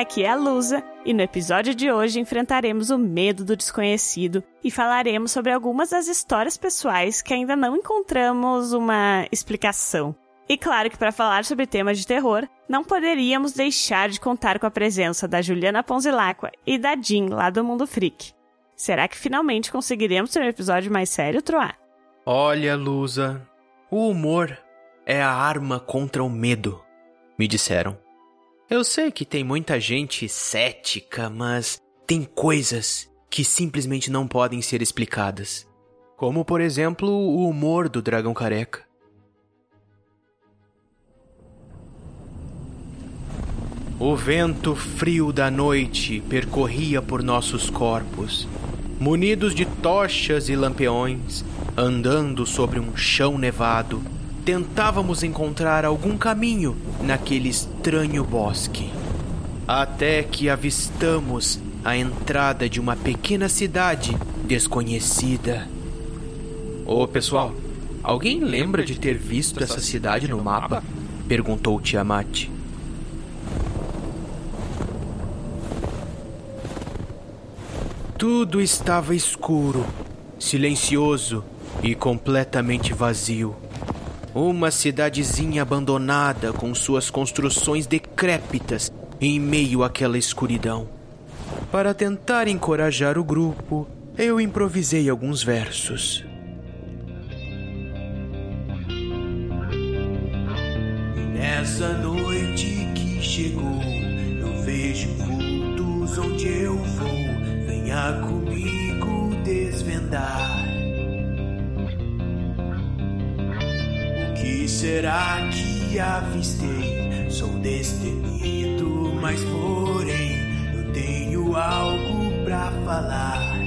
Aqui é a Lusa e no episódio de hoje enfrentaremos o medo do desconhecido e falaremos sobre algumas das histórias pessoais que ainda não encontramos uma explicação. E claro que para falar sobre temas de terror, não poderíamos deixar de contar com a presença da Juliana Ponzilacqua e da Jean lá do Mundo Freak. Será que finalmente conseguiremos ter um episódio mais sério, Troá? Olha, Lusa, o humor é a arma contra o medo, me disseram. Eu sei que tem muita gente cética, mas tem coisas que simplesmente não podem ser explicadas. Como, por exemplo, o humor do dragão careca. O vento frio da noite percorria por nossos corpos, munidos de tochas e lampiões, andando sobre um chão nevado tentávamos encontrar algum caminho naquele estranho bosque. Até que avistamos a entrada de uma pequena cidade desconhecida. Ô pessoal, alguém lembra de ter visto essa cidade no mapa? perguntou Tiamat. Tudo estava escuro, silencioso e completamente vazio. Uma cidadezinha abandonada com suas construções decrépitas em meio àquela escuridão. Para tentar encorajar o grupo, eu improvisei alguns versos. Nessa noite que chegou, eu vejo vultos onde eu vou. Venha comigo desvendar. Que será que avistei? Sou destemido, mas porém eu tenho algo pra falar.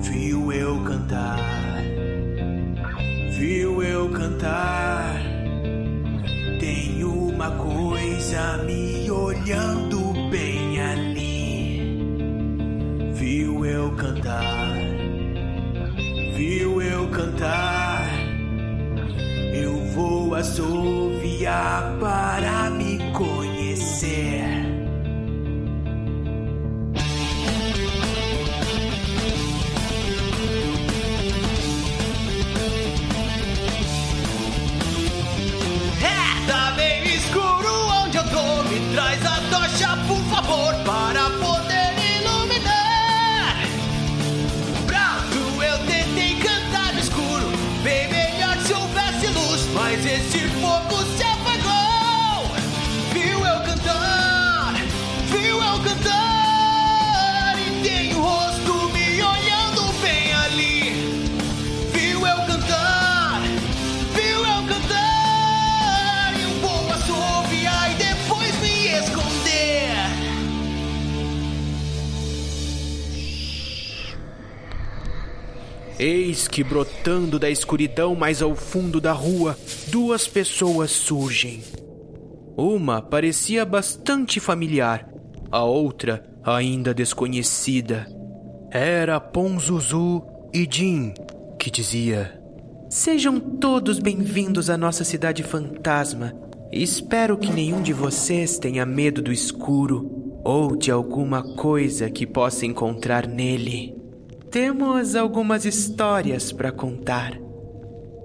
Viu eu cantar, viu eu cantar. Tem uma coisa me olhando bem vou assoviar para me Que brotando da escuridão mais ao fundo da rua, duas pessoas surgem. Uma parecia bastante familiar, a outra ainda desconhecida. Era Ponzuzu e Jin, que dizia: Sejam todos bem-vindos à nossa cidade fantasma. Espero que nenhum de vocês tenha medo do escuro ou de alguma coisa que possa encontrar nele. Temos algumas histórias para contar.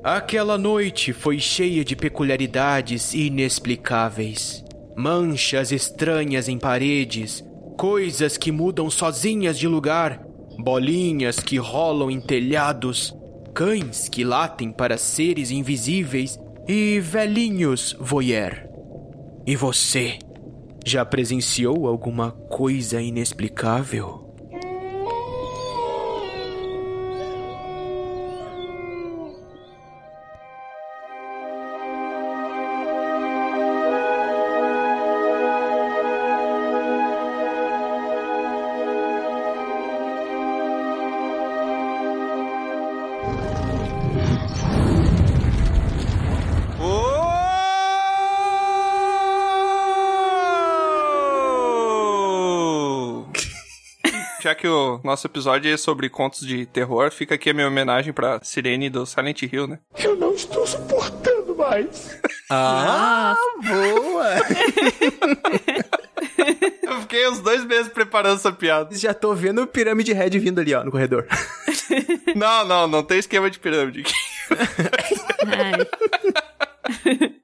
Aquela noite foi cheia de peculiaridades inexplicáveis. Manchas estranhas em paredes, coisas que mudam sozinhas de lugar, bolinhas que rolam em telhados, cães que latem para seres invisíveis e velhinhos voyeur. E você? Já presenciou alguma coisa inexplicável? Que o nosso episódio é sobre contos de terror, fica aqui a minha homenagem pra Sirene do Silent Hill, né? Eu não estou suportando mais. Ah, boa! uns dois meses preparando essa piada. Já tô vendo o Pirâmide Red vindo ali, ó, no corredor. Não, não, não tem esquema de pirâmide aqui.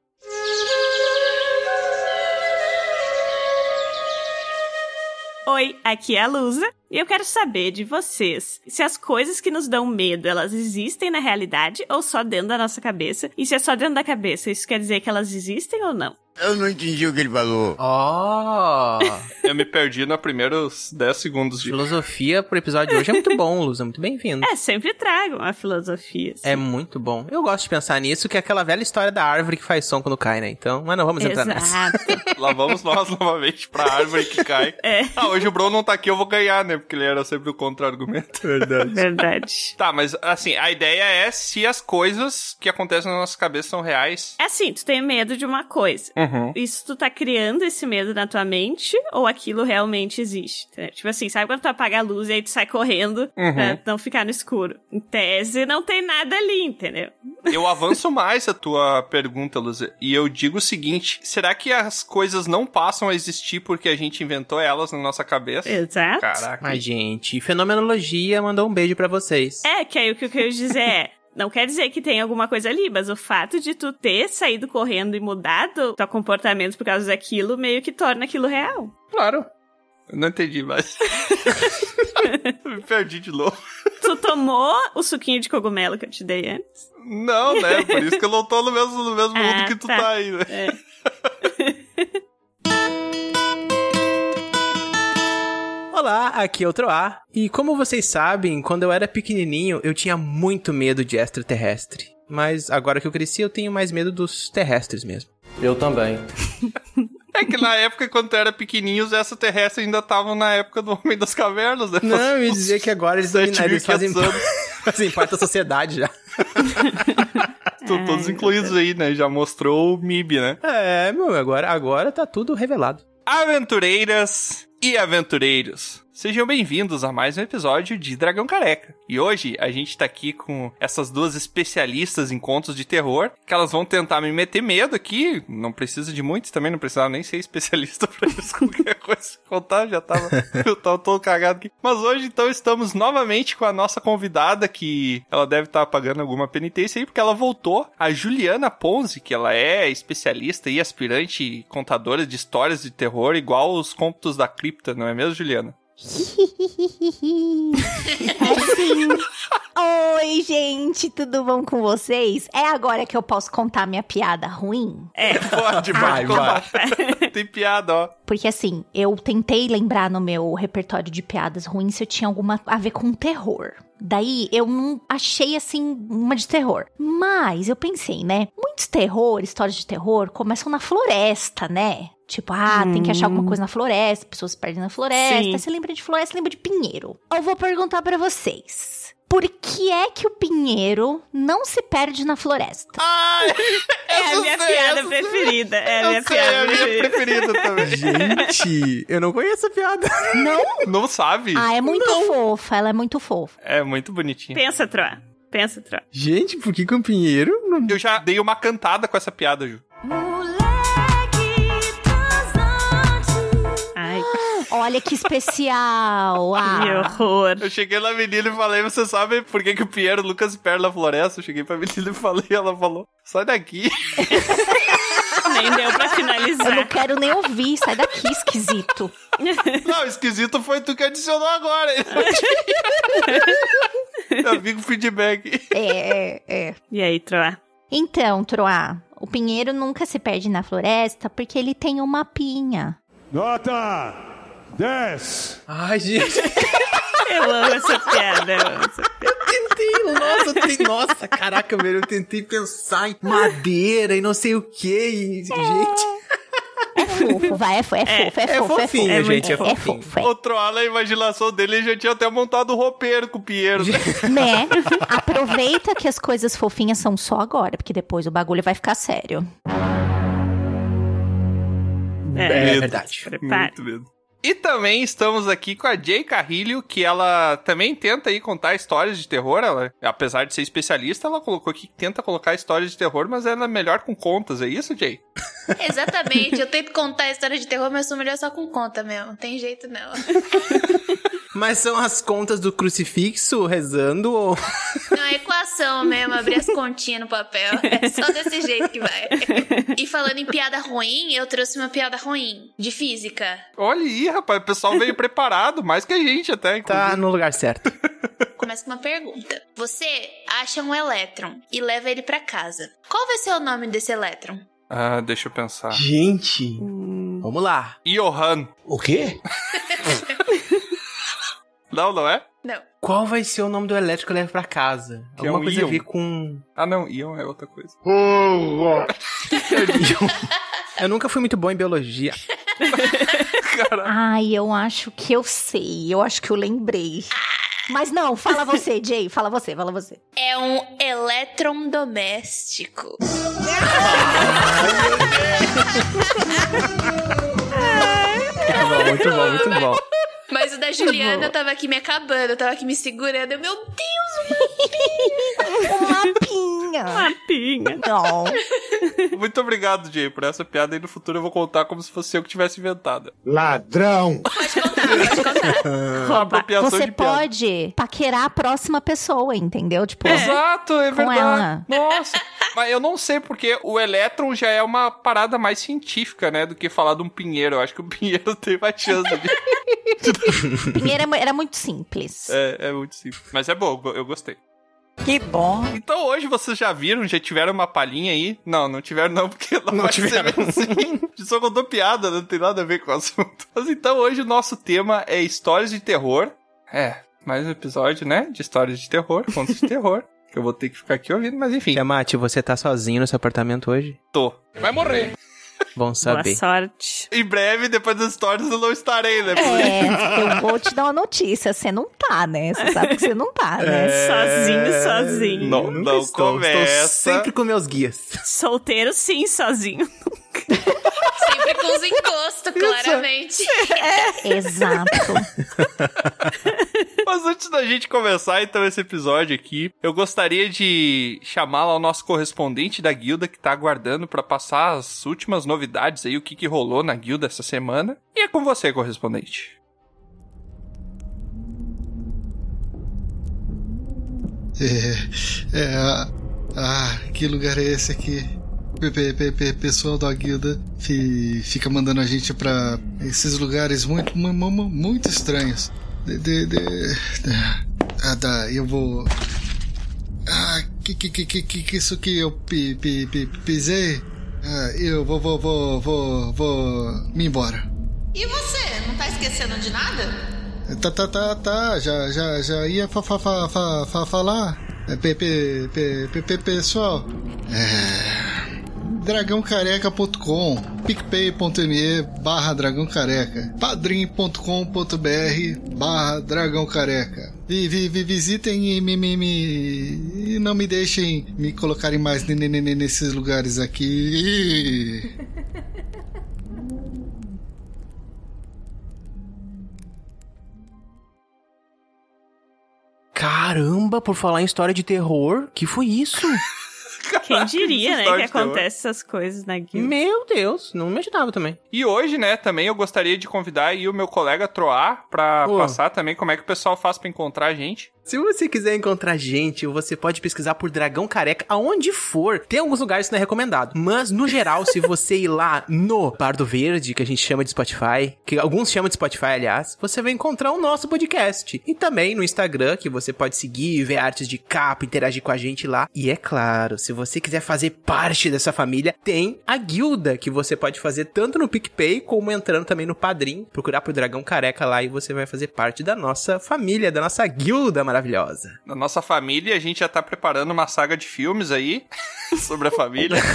Oi, aqui é a Lusa e eu quero saber de vocês se as coisas que nos dão medo, elas existem na realidade ou só dentro da nossa cabeça? E se é só dentro da cabeça, isso quer dizer que elas existem ou não? Eu não entendi o que ele falou. Ó, Eu me perdi nos primeiros 10 segundos de. filosofia pro episódio de hoje é muito bom, Lusa, muito bem-vindo. É, sempre trago uma filosofia. assim. É muito bom. Eu gosto de pensar nisso, que é aquela velha história da árvore que faz som quando cai, né? Então, mas não vamos entrar nessa. Exato. Lá vamos nós novamente pra árvore que cai. É. Ah, hoje o Bruno não tá aqui, eu vou ganhar, né? Porque ele era sempre o contra-argumento. Verdade. Verdade. Tá, mas assim, a ideia é se as coisas que acontecem na nossa cabeça são reais. É assim, tu tem medo de uma coisa. Uhum. Isso tu tá criando esse medo na tua mente ou aquilo realmente existe? entendeu? Tipo assim, sabe quando tu apaga a luz e aí tu sai correndo Uhum. pra não ficar no escuro? Em tese, não tem nada ali, entendeu? Eu avanço mais a tua pergunta, Luzia, e eu digo o seguinte: será que as coisas não passam a existir porque a gente inventou elas na nossa cabeça? Exato. Caraca. Mas, gente, Fenomenologia mandou um beijo pra vocês. É, que aí o que eu quero dizer é. Não quer dizer que tem alguma coisa ali, mas o fato de tu ter saído correndo e mudado teu comportamento por causa daquilo meio que torna aquilo real. Claro. Eu não entendi mais. Me perdi de novo. Tu tomou o suquinho de cogumelo que eu te dei antes? Não, né? Por isso que eu não tô no mesmo, no mesmo Ah, mundo que tu tá. tá aí, né? É. Olá, aqui é o Troá. E como vocês sabem, quando eu era pequenininho, eu tinha muito medo de extraterrestre. Mas agora que eu cresci, eu tenho mais medo dos terrestres mesmo. Eu também. É que na época, quando tu era pequenininho, os extraterrestres ainda estavam na época do Homem das Cavernas, né? Não, eu ia dizer que agora eles, Sete dominaram, eles fazem, fazem parte da sociedade já. Estão todos incluídos aí, né? Já mostrou o MIB, né? É, meu, agora, agora tá tudo revelado. Aventureiras e aventureiros, sejam bem-vindos a mais um episódio de Dragão Careca. E hoje a gente tá aqui com essas duas especialistas em contos de terror, que elas vão tentar me meter medo aqui. Não precisa de muitos também, não precisava nem ser especialista pra isso. Qualquer coisa contar, já tava, eu tava todo cagado aqui. Mas hoje então estamos novamente com a nossa convidada, que ela deve estar pagando alguma penitência aí, porque ela voltou, a Juliana Ponzi, que ela é especialista e aspirante contadora de histórias de terror, igual os contos da cripta, não é mesmo, Juliana? Sim. Oi, gente, tudo bom com vocês? É agora que eu posso contar minha piada ruim? É. Pode, Vai, contar. Tem piada, ó. Porque assim, eu tentei lembrar no meu repertório de piadas ruins se eu tinha alguma a ver com terror. Daí eu não achei assim uma de terror. Mas eu pensei, né? Muitos terror, histórias de terror começam na floresta, né? Tipo, ah, tem que achar alguma coisa na floresta, pessoas se perdem na floresta. Sim. Você lembra de floresta, lembra de pinheiro. Eu vou perguntar pra vocês. Por que é que o pinheiro não se perde na floresta? Ai, É a minha sei, piada preferida. É a minha sei, é piada a minha preferida. também. Gente, eu não conheço a piada. Não? Não sabe? Ah, é muito fofa, ela é muito fofa. É muito bonitinho. Pensa, Troa. Pensa, Troa. Gente, por que que um pinheiro não... Eu já dei uma cantada com essa piada, Ju. Ai, Olha que especial. que Ah, horror. Eu cheguei na menina e falei, você sabe por que, que o Piero Lucas se perde na floresta? Eu cheguei pra menina e falei, ela falou, sai daqui. Nem deu pra eu não finalizar. quero nem ouvir, sai daqui, esquisito. Não, esquisito foi tu que adicionou agora. Eu vi com feedback. É, é, é. E aí, Troa? Então, Troá, o pinheiro nunca se perde na floresta porque ele tem uma pinha. Nota 10. Ai, gente, Eu amo essa piada. Eu amo essa piada. tentei, nossa, eu tentei, nossa, caraca, velho, eu tentei pensar em madeira e não sei o que, e, gente... É fofo, vai, é, fo- é fofo, é, É fofo, é fofinho, fofo. gente, é É fofinho. fofo, é. Outro ala, a imaginação dele, ele já tinha até montado o roupeiro com o Piero. Né? Aproveita que as coisas fofinhas são só agora, porque depois o bagulho vai ficar sério. É, verdade. Prepara. Muito medo. E também estamos aqui com a Jay Carrilho, que ela também tenta aí contar histórias de terror. Ela, apesar de ser especialista, ela colocou que tenta colocar histórias de terror, mas ela é melhor com contas, é isso, Jay? Exatamente. Eu tento contar a história de terror, mas sou melhor só com conta mesmo. Não tem jeito não. Mas são as contas do crucifixo rezando ou. Não, é equação mesmo, abrir as continhas no papel. É só desse jeito que vai. E falando em piada ruim, eu trouxe uma piada ruim, de física. Olha aí, rapaz, o pessoal veio preparado, mais que a gente até. Tá inclusive. no lugar certo. Começa com uma pergunta. Você acha um elétron e leva ele pra casa. Qual vai ser o nome desse elétron? Ah, deixa eu pensar. Gente, vamos lá. Johan. O quê? Não, não é? Não. Qual vai ser o nome do elétrico que eu levo pra casa? Que é Alguma um coisa íon. a ver com. Ah, não, Ion é outra coisa. Eu nunca fui muito bom em biologia. Ai, eu acho que eu sei. Eu acho que eu lembrei. Mas não, fala você, Jay. Fala você, fala você. É um elétron doméstico. Muito bom, muito bom, muito bom. Mas o da Juliana tava aqui me acabando, eu tava aqui me segurando. Eu, meu Deus, Uma pinha. Papinha. Não. Muito obrigado, Jay, por essa piada. E no futuro eu vou contar como se fosse eu que tivesse inventado. Ladrão! contar, Você de piada. pode paquerar a próxima pessoa, entendeu? Tipo, Exato, é Com verdade. ela. Nossa. Mas eu não sei porque o elétron já é uma parada mais científica, né? Do que falar de um pinheiro. Eu acho que o pinheiro tem mais chance de. Pinheiro é era muito simples. É, é muito simples. Mas é bom, eu gostei. Que bom. Então hoje vocês já viram, já tiveram uma palhinha aí? Não, não tiveram não, porque não, Não vai tiveram. ser assim. Só contou piada, não tem nada a ver com o assunto. Mas então hoje o nosso tema é histórias de terror. É, mais um episódio, né? De histórias de terror, contos de terror. Que eu vou ter que ficar aqui ouvindo, mas enfim, Tiamat, você tá sozinho no seu apartamento hoje? tô. Bom Boa saber. sorte. Em breve, depois das histórias, eu não estarei, né? É, eu vou te dar uma notícia. Você não tá, né? Você sabe que você não tá, né? Sozinho, sozinho. Não, Nunca não estou, começa. Estou sempre com meus guias. Solteiro, sim, sozinho. Sempre com os encostos, claramente. Exato. Mas antes da gente começar, então, esse episódio aqui, eu gostaria de chamar lá o nosso correspondente da guilda que tá aguardando pra passar as últimas novidades aí, o que que rolou na guilda essa semana. E é com você, correspondente. É, é, ah, ah, que lugar é esse aqui? Pe- pe- pe- pe- Pessoal da guilda fi- fica mandando a gente pra esses lugares muito, mu- mu- mu- muito estranhos. De, de, de- ah, tá, eu vou. Ah, que que que que que que isso que eu pi, pi, pi- pisei? Ah, eu vou, vou, vou, vou, vou me embora. E você, não tá esquecendo de nada? Tá, tá, tá, tá, já, já, já ia fa, fa, fa, fa, fa- falar. Pe, pe, pe, pe- pessoal, é, dragãocareca.com, picpay.me barra dragãocareca, padrim.com.br barra dragãocareca. Vi, vi, vi, visitem e, me, me, me, e não me deixem me colocarem mais ne- ne- ne- nesses lugares aqui. Caramba, por falar em história de terror, que foi isso? Quem diria, né, que terror. acontece essas coisas na guilda. Meu Deus, não imaginava também. E hoje, né, também eu gostaria de convidar aí o meu colega Troar pra passar também como é que o pessoal faz pra encontrar a gente. Se você quiser encontrar gente, você pode pesquisar por Dragão Careca aonde for. Tem alguns lugares que não é recomendado. Mas, no geral, se você ir lá no Pardo Verde, que a gente chama de Spotify, que alguns chamam de Spotify, aliás, você vai encontrar o nosso podcast. E também no Instagram, que você pode seguir, ver artes de capa, interagir com a gente lá. E é claro, se você quiser fazer parte dessa família, tem a guilda, que você pode fazer tanto no PicPay, como entrando também no Padrim. Procurar por Dragão Careca lá e você vai fazer parte da nossa família, da nossa guilda maravilhosa. Na nossa família, a gente já tá preparando uma saga de filmes aí sobre a família.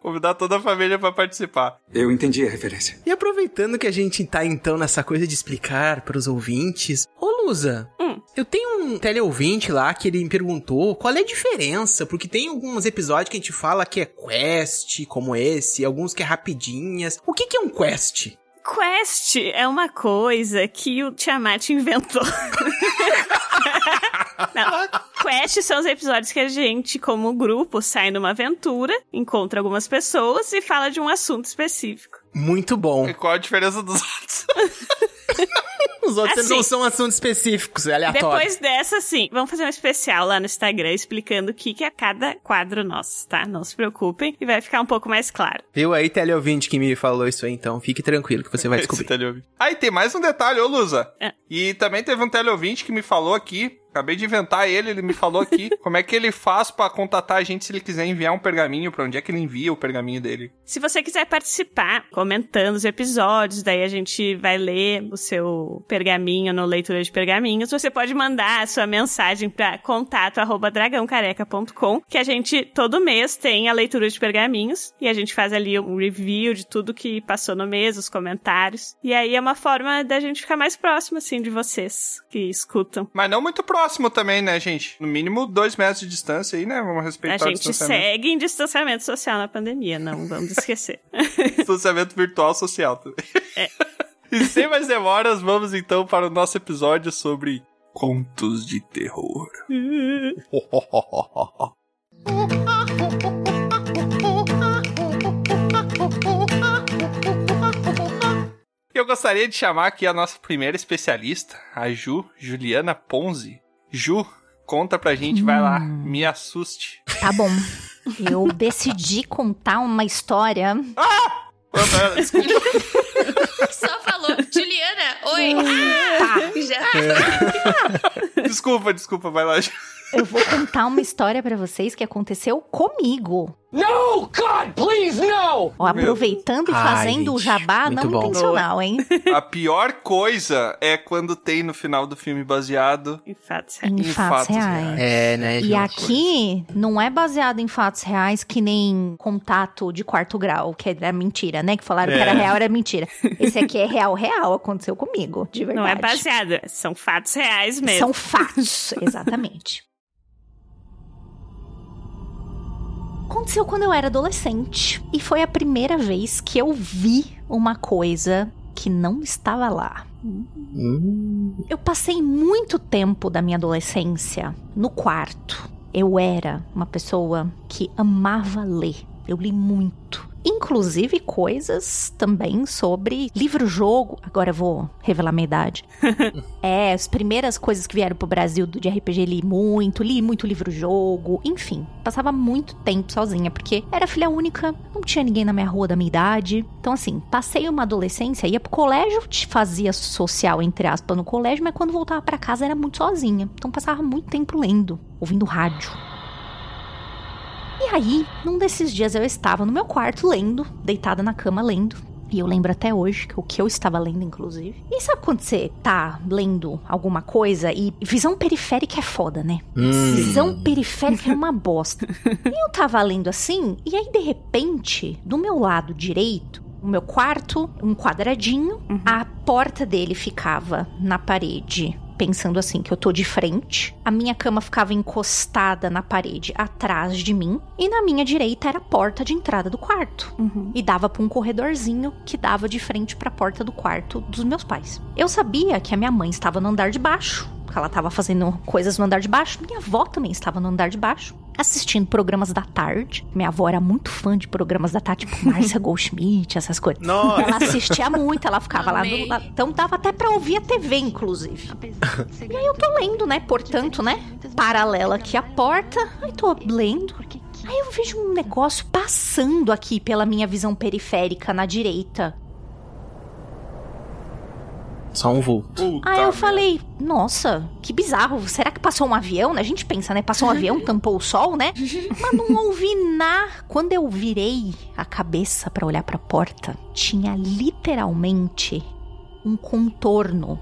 Convidar toda a família pra participar. Eu entendi a referência. E aproveitando que a gente tá então nessa coisa de explicar pros ouvintes, ô Lusa, Hum. eu tenho um teleouvinte lá que ele me perguntou qual é a diferença, porque tem alguns episódios que a gente fala que é quest, como esse, alguns que é rapidinhas. O que que é um quest? Quest é uma coisa que o Tiamat inventou. Não. Quest são os episódios que a gente, como grupo, sai numa aventura, encontra algumas pessoas e fala de um assunto específico. Muito bom. E qual a diferença dos outros? Os outros Assim, não são assuntos específicos, é aleatório. Depois dessa, sim, vamos fazer um especial lá no Instagram explicando o que, que é cada quadro nosso, tá? Não se preocupem e vai ficar um pouco mais claro. Viu aí, teleouvinte, que me falou isso aí, então fique tranquilo que você vai descobrir. Ah, e tem mais um detalhe, ô Lusa. É. E também teve um teleouvinte que me falou aqui. Acabei de inventar ele, ele me falou aqui como é que ele faz pra contatar a gente se ele quiser enviar um pergaminho, pra onde é que ele envia o pergaminho dele. Se você quiser participar, comentando os episódios, daí a gente vai ler o seu pergaminho no Leitura de Pergaminhos, você pode mandar a sua mensagem para contato arroba dragãocareca.com, que a gente todo mês tem a leitura de pergaminhos e a gente faz ali um review de tudo que passou no mês, os comentários. E aí é uma forma da gente ficar mais próximo, assim, de vocês que escutam. Mas não muito próximo também, né, gente? No mínimo dois metros de distância aí, né? Vamos A respeitar o gente distanciamento. segue em distanciamento social na pandemia, não vamos esquecer. distanciamento virtual social também. É. e sem mais demoras, vamos então para o nosso episódio sobre contos de terror. Eu gostaria de chamar aqui a nossa primeira especialista, a Ju, Juliana Ponzi. Ju, conta pra gente, vai lá, me assuste. Tá bom. Eu decidi contar uma história. Desculpa. Só falou, Juliana, oi. Tá. Já. desculpa, desculpa, vai lá. Eu vou contar uma história pra vocês que aconteceu comigo. No, God, please, no! Ó, aproveitando e Ai, fazendo o gente, jabá não bom. intencional, hein? A pior coisa é quando tem no final do filme baseado Em fato, Em em fatos fatos reais. É, né, E aqui não é baseado em fatos reais que nem contato de quarto grau, que era mentira, né? Que falaram que era É. real, era mentira. Esse aqui é real, real, aconteceu comigo, de verdade. não é baseado, são fatos reais mesmo. São fatos, exatamente. Aconteceu quando eu era adolescente. E foi a primeira vez que eu vi uma coisa que não estava lá. Hum, Eu passei muito tempo da minha adolescência no quarto. Eu era uma pessoa que amava ler. Eu li muito. Inclusive coisas também sobre livro-jogo. Agora eu vou revelar minha idade. é, as primeiras coisas que vieram pro Brasil do de RPG li muito, li muito livro-jogo, enfim, passava muito tempo sozinha, porque era filha única, não tinha ninguém na minha rua da minha idade. Então, assim, passei uma adolescência, ia pro colégio, te fazia social, entre aspas, no colégio, mas quando voltava pra casa era muito sozinha. Então passava muito tempo lendo, ouvindo rádio. E aí, num desses dias eu estava no meu quarto lendo, deitada na cama lendo. E eu lembro até hoje que o que eu estava lendo, inclusive. E sabe quando você tá lendo alguma coisa e visão periférica é foda, né? hum. Visão periférica é uma bosta. E eu tava lendo assim, e aí de repente, do meu lado direito, o meu quarto, um quadradinho, a porta dele ficava na parede. Pensando assim, que eu tô de frente, a minha cama ficava encostada na parede atrás de mim, e na minha direita era a porta de entrada do quarto. E dava pra um corredorzinho que dava de frente pra porta do quarto dos meus pais. Eu sabia que a minha mãe estava no andar de baixo, ela estava fazendo coisas no andar de baixo. Minha avó também estava no andar de baixo, assistindo programas da tarde. Minha avó era muito fã de programas da tarde, tipo Márcia Goldschmidt, essas coisas. Nossa. Ela assistia muito, ela ficava lá Amei. do lado. Então dava até pra ouvir a TV, inclusive. E aí eu tô lendo, né? Portanto, né? Paralela aqui à porta. Aí tô lendo. Aí eu vejo um negócio passando aqui pela minha visão periférica na direita. Só um vulto. Puta Aí eu merda. falei, nossa, que bizarro. Será que passou um avião? A gente pensa, né? Passou um avião, tampou o sol, né? Mas não ouvi nada. Quando eu virei a cabeça pra olhar pra porta, tinha literalmente um contorno.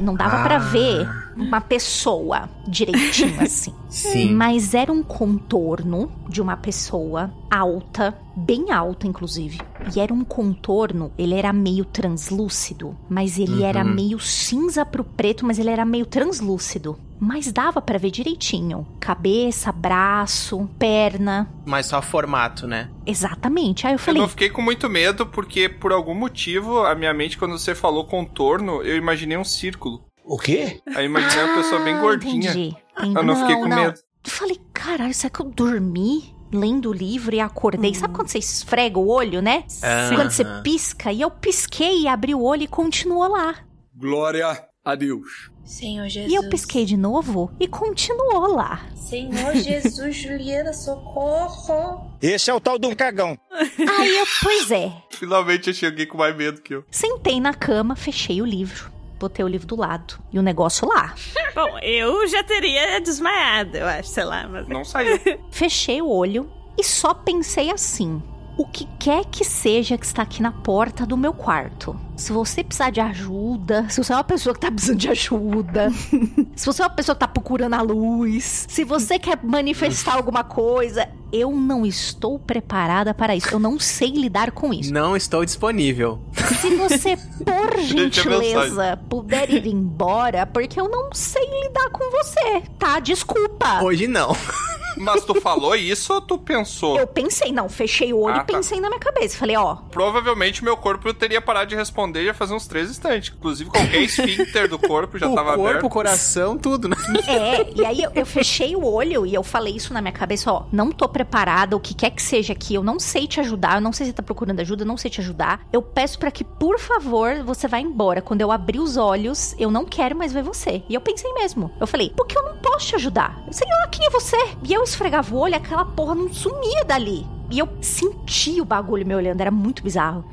Não dava pra Ah. ver uma pessoa direitinho assim. Sim. Mas era um contorno de uma pessoa alta, bem alta inclusive. E era um contorno, ele era meio translúcido, mas ele era Uhum. meio cinza pro preto, mas ele era meio translúcido. Mas dava pra ver direitinho. Cabeça, braço, perna. Mas só formato, né? Exatamente. Aí eu Eu falei, não fiquei com muito medo, porque por algum motivo, a minha mente, quando você falou contorno, eu imaginei um círculo. O quê? Aí eu imaginei uma pessoa bem "Ah, gordinha. Entendi. Eu não fiquei com medo. Eu falei, caralho, será que eu dormi lendo o livro e acordei? Sabe quando você esfrega o olho, né? Aham. Quando você pisca? E eu pisquei e abri o olho e continuou lá. Glória a Deus. Senhor Jesus. E eu pisquei de novo e continuou lá. Senhor Jesus, Juliana, socorro. Esse é o tal do cagão. Aí eu, pois é, Finalmente achei alguém com mais medo que eu. sentei na cama, fechei o livro. Botei o livro do lado. E o negócio lá. Bom, eu já teria desmaiado, eu acho, sei lá. Mas... Não saiu. Fechei o olho e só pensei assim: o que quer que seja que está aqui na porta do meu quarto. Se você precisar de ajuda, se você é uma pessoa que tá precisando de ajuda, se você é uma pessoa que tá procurando a luz, se você quer manifestar alguma coisa, eu não estou preparada para isso. Eu não sei lidar com isso. Não estou disponível. Se você, por gentileza, puder ir embora, porque eu não sei lidar com você, tá? Desculpa. Hoje não. Mas tu falou isso ou tu pensou? Eu pensei, não, fechei o olho Ah, e tá. pensei na minha cabeça. Falei, ó, Provavelmente meu corpo teria parado de responder já faz uns três instantes. Inclusive, qualquer esfíncter do corpo já o tava corpo, aberto. o coração, tudo, né? É, e aí eu, eu fechei o olho e eu falei isso na minha cabeça, ó, não tô preparada, o que quer que seja aqui, eu não sei te ajudar, eu não sei se você tá procurando ajuda, eu não sei te ajudar. Eu peço pra que, por favor, você vá embora. Quando eu abrir os olhos, eu não quero mais ver você. E eu pensei mesmo. Eu falei, porque eu não posso te ajudar. Eu sei lá quem é você. E eu esfregava o olho, aquela porra não sumia dali. E eu senti o bagulho me olhando, era muito bizarro.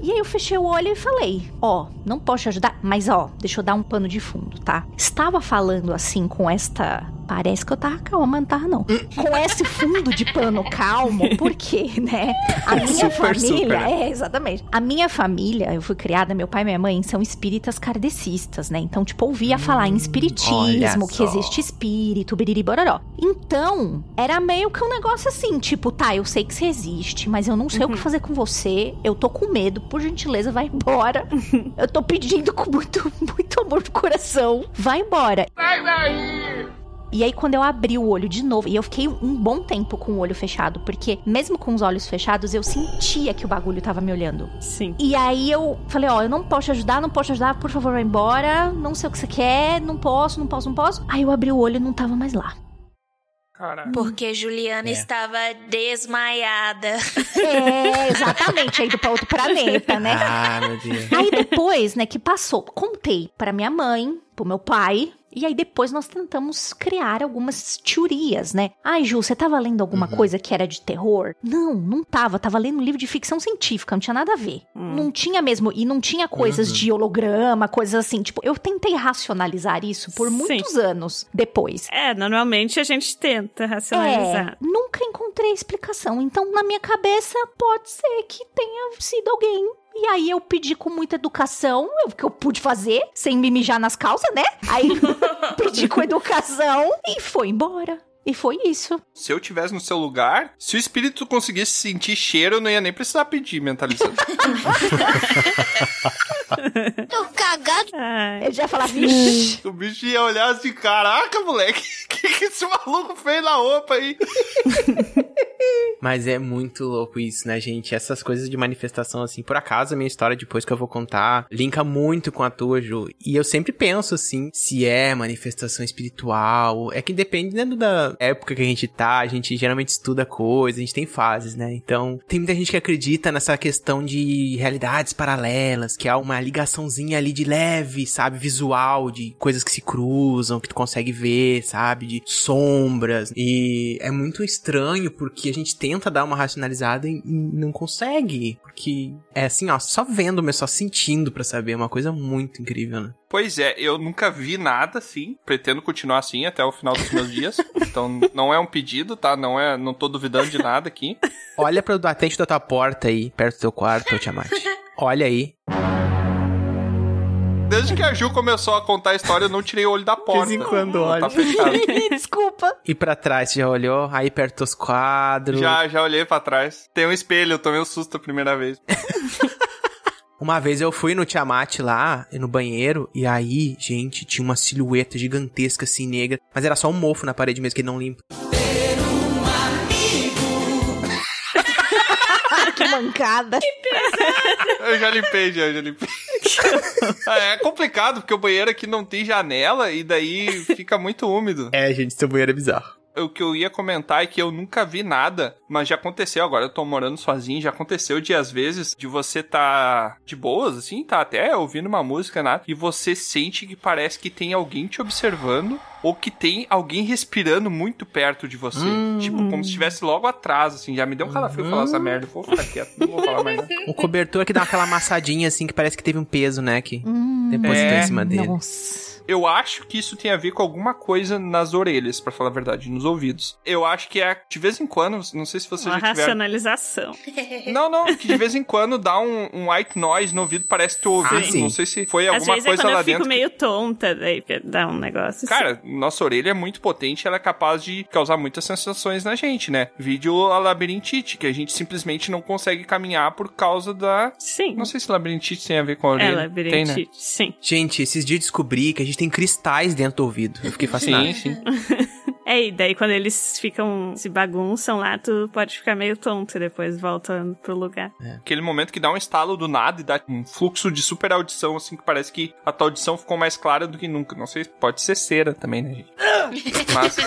E aí eu fechei o olho e falei: Ó, não posso te ajudar, mas ó, deixa eu dar um pano de fundo, tá? Estava falando assim com esta. Parece que eu tava calma, mas não tava, não. Com esse fundo de pano calmo, porque, né? A minha Super, família. super. É, exatamente. A minha família, eu fui criada, meu pai e minha mãe são espíritas kardecistas, né? Então, tipo, ouvia falar em espiritismo, que existe espírito, biriri bororó. Então, era meio que um negócio assim, tipo, tá, eu sei que você existe, mas eu não sei o que fazer com você. Eu tô com medo, por gentileza, vai embora. eu tô pedindo com muito, muito amor do coração. Vai embora. Sai daí! E aí, quando eu abri o olho de novo, e eu fiquei um bom tempo com o olho fechado, porque mesmo com os olhos fechados, eu sentia que o bagulho tava me olhando. Sim. E aí eu falei, ó, eu não posso te ajudar, não posso te ajudar, por favor, vai embora. Não sei o que você quer, não posso, não posso, não posso. Aí eu abri o olho e não tava mais lá. Caralho. Porque Juliana estava desmaiada. É, exatamente, aí do pra outro planeta, né? Ah, meu Deus. Aí depois, né, que passou, contei pra minha mãe, pro meu pai. E aí depois nós tentamos criar algumas teorias, né? Ai, Ju, você tava lendo alguma coisa que era de terror? Não, não tava. Tava lendo um livro de ficção científica, não tinha nada a ver. Não tinha mesmo. E não tinha coisas de holograma, coisas assim. Tipo, eu tentei racionalizar isso por Sim. muitos anos depois. É, normalmente a gente tenta racionalizar. É, nunca encontrei explicação. Então, na minha cabeça, pode ser que tenha sido alguém. E aí eu pedi com muita educação, o que eu pude fazer, sem me mijar nas calças, né? Aí pedi com educação e foi embora. E foi isso. Se eu tivesse no seu lugar, se o espírito conseguisse sentir cheiro, eu não ia nem precisar pedir mentalizando. Tô cagado. Eu já ia falar, vixe. o bicho ia olhar assim, caraca, moleque, o que, que esse maluco fez na roupa aí? Mas é muito louco isso, né, gente? Essas coisas de manifestação, assim. Por acaso, a minha história, depois que eu vou contar, linka muito com a tua, Ju. E eu sempre penso, assim, se é manifestação espiritual. É que dependendo da época que a gente tá, a gente geralmente estuda coisas, a gente tem fases, né? Então, tem muita gente que acredita nessa questão de realidades paralelas, que há uma ligaçãozinha ali de leve, sabe? Visual, de coisas que se cruzam, que tu consegue ver, sabe? De sombras. E é muito estranho porque a gente tenta dar uma racionalizada e não consegue. Porque é assim, ó, só vendo, mas só sentindo pra saber. É uma coisa muito incrível, né? Pois é, eu nunca vi nada assim. Pretendo continuar assim até o final dos meus dias. Então não é um pedido, tá? Não é, não tô duvidando de nada aqui. Olha pro atente da tua porta aí, perto do teu quarto, Tiamat. Olha aí. Desde que a Ju começou a contar a história, eu não tirei o olho da porta. De vez em quando Tá olha. fechado. Desculpa. E pra trás, você já olhou? Aí perto dos quadros. Já, já olhei pra trás. Tem um espelho, eu tomei um susto a primeira vez. Uma vez eu fui no Tiamat lá, no banheiro, e aí, gente, tinha uma silhueta gigantesca assim, negra. Mas era só um mofo na parede mesmo que ele não limpa. Que mancada. Eu já limpei, já, já limpei. É complicado, porque o banheiro aqui não tem janela e daí fica muito úmido. É, gente, seu banheiro é bizarro. O que eu ia comentar é que eu nunca vi nada, mas já aconteceu. Agora eu tô morando sozinho, já aconteceu de às vezes de você tá de boas, assim, tá até ouvindo uma música, nada, e você sente que parece que tem alguém te observando ou que tem alguém respirando muito perto de você. Tipo, como se estivesse logo atrás, assim. Já me deu um calafrio falar essa merda. Eu vou ficar quieto, não vou falar mais nada. O cobertor que dá aquela amassadinha assim, que parece que teve um peso, né? Que depositou É. em cima dele. Nossa. Eu acho que isso tem a ver com alguma coisa nas orelhas, pra falar a verdade, nos ouvidos. Eu acho que é de vez em quando, não sei se você Uma já tiver. racionalização. Não, não, que de vez em quando dá um, um white noise no ouvido, parece que tu ouve. Ah, sim. Não sei se foi Às alguma vezes é coisa quando lá eu fico dentro. que- meio tonta, daí dá um negócio assim. Cara, nossa orelha é muito potente, ela é capaz de causar muitas sensações na gente, né? Vídeo a labirintite, que a gente simplesmente não consegue caminhar por causa da. Sim. Não sei se labirintite tem a ver com a orelha. É Tem, né? labirintite, sim. Gente, esses dias eu descobri que a gente tem cristais dentro do ouvido. Eu fiquei fascinado. Sim, sim. É, e daí quando eles ficam, se bagunçam lá, tu pode ficar meio tonto depois volta pro lugar. Aquele momento que dá um estalo do nada e dá um fluxo de super audição, assim, que parece que a tua audição ficou mais clara do que nunca. Não sei, pode ser cera também, né, gente? Mas.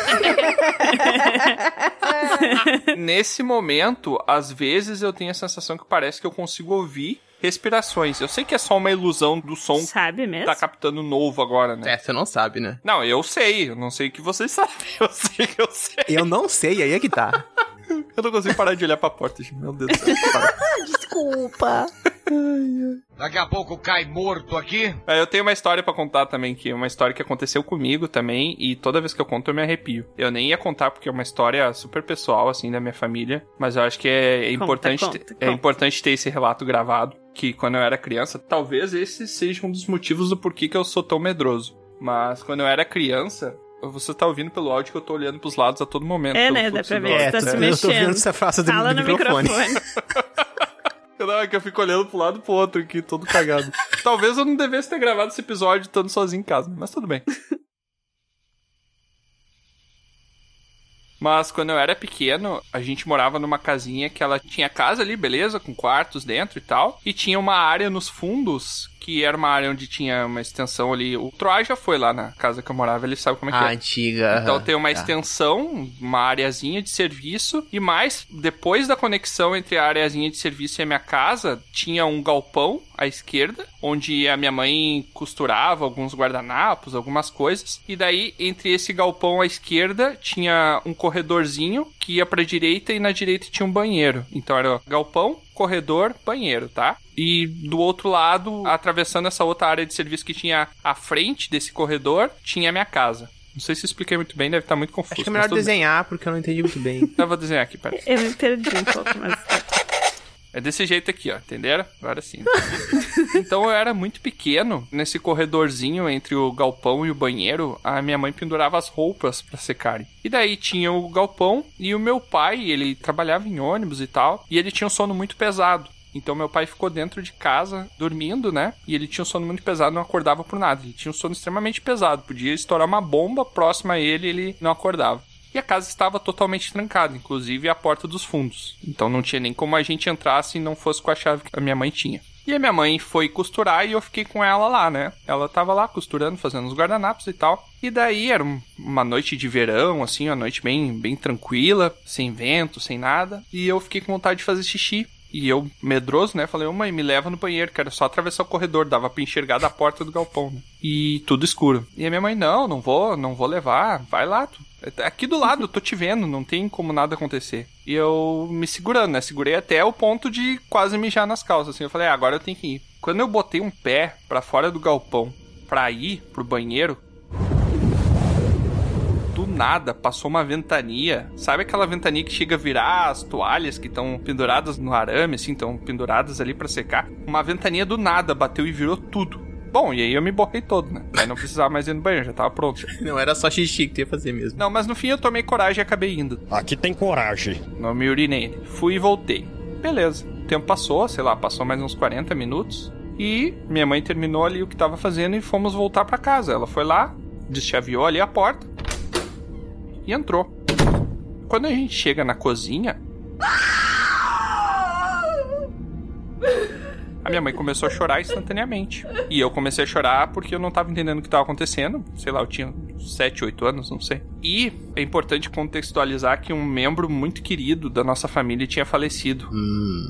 Nesse momento, às vezes eu tenho a sensação que parece que eu consigo ouvir respirações. Eu sei que é só uma ilusão do som Sabe que mesmo? tá captando novo agora, né? É, você não sabe, né? Não, eu sei. Eu não sei o que vocês sabem. Eu sei que eu sei. Eu não sei, aí é que tá. Eu não consigo parar de olhar pra porta, gente. Meu Deus do céu. Para. Desculpa. Daqui a pouco cai morto aqui. É, Eu tenho uma história pra contar também, que é uma história que aconteceu comigo também, e toda vez que eu conto eu me arrepio. Eu nem ia contar porque é uma história super pessoal, assim, da minha família, mas eu acho que é, é Conta, importante, conta, ter- conta. é importante ter esse relato gravado, que quando eu era criança, talvez esse seja um dos motivos do porquê que eu sou tão medroso. Mas quando eu era criança, você tá ouvindo pelo áudio que eu tô olhando pros lados a todo momento. É, né? Dá pra ver que tá É, se eu tô mexendo. vendo essa frase do- Fala do no microfone. microfone. Não, é que eu fico olhando pro lado e pro outro aqui, todo cagado. Talvez eu não devesse ter gravado esse episódio estando sozinho em casa, mas tudo bem. Mas quando eu era pequeno, a gente morava numa casinha que ela tinha casa ali, beleza, com quartos dentro e tal, e tinha uma área nos fundos que era uma área onde tinha uma extensão ali. O Troy já foi lá na casa que eu morava, ele sabe como é que A é. antiga. Então tem uma tá. extensão, uma areazinha de serviço e mais depois da conexão entre a areazinha de serviço e a minha casa, tinha um galpão à esquerda, onde a minha mãe costurava alguns guardanapos, algumas coisas. E daí entre esse galpão à esquerda tinha um corredorzinho que ia pra direita e na direita tinha um banheiro. Então era galpão, corredor, banheiro, tá? E do outro lado, atravessando essa outra área de serviço que tinha à frente desse corredor, tinha a minha casa. Não sei se expliquei muito bem, deve estar muito confuso. Acho que é melhor tudo bem. desenhar, porque eu não entendi muito bem. Eu vou desenhar aqui, pera. Eu me perdi um pouco, mas. É desse jeito aqui, ó, entenderam? Agora sim. então eu era muito pequeno, nesse corredorzinho entre o galpão e o banheiro, a minha mãe pendurava as roupas pra secarem. E daí tinha o galpão e o meu pai, ele trabalhava em ônibus e tal, e ele tinha um sono muito pesado. Então meu pai ficou dentro de casa dormindo, né? E ele tinha um sono muito pesado, não acordava por nada. Ele tinha um sono extremamente pesado, podia estourar uma bomba próxima a ele, e ele não acordava. E a casa estava totalmente trancada, inclusive a porta dos fundos. Então não tinha nem como a gente entrar se não fosse com a chave que a minha mãe tinha. E a minha mãe foi costurar e eu fiquei com ela lá, né? Ela tava lá costurando, fazendo os guardanapos e tal. E daí era um- uma noite de verão, assim, uma noite bem, bem tranquila, sem vento, sem nada. E eu fiquei com vontade de fazer xixi. E eu, medroso, né? Falei, ô mãe, me leva no banheiro, quero só atravessar o corredor. Dava pra enxergar da porta do galpão, né? E tudo escuro. E a minha mãe, não, não vou, não vou levar. Vai lá, tu. Aqui do lado, eu tô te vendo, não tem como nada acontecer. E eu me segurando, né? Segurei até o ponto de quase mijar nas calças, assim. Eu falei, ah, agora eu tenho que ir. Quando eu botei um pé pra fora do galpão pra ir pro banheiro, do nada passou uma ventania. Sabe aquela ventania que chega a virar as toalhas que estão penduradas no arame, assim, estão penduradas ali pra secar? Uma ventania do nada bateu e virou tudo. Bom, e aí eu me borrei todo, né? Aí não precisava mais ir no banheiro, já tava pronto. Não era só xixi que tu ia fazer mesmo. Não, mas no fim eu tomei coragem e acabei indo. Aqui tem coragem. Não me urinei. Fui e voltei. Beleza. O tempo passou, sei lá, passou mais uns 40 minutos. E minha mãe terminou ali o que tava fazendo e fomos voltar pra casa. Ela foi lá, deschaveou ali a porta e entrou. Quando a gente chega na cozinha. A minha mãe começou a chorar instantaneamente. E eu comecei a chorar porque eu não tava entendendo o que tava acontecendo. Sei lá, eu tinha 7, 8 anos, não sei. E é importante contextualizar que um membro muito querido da nossa família tinha falecido.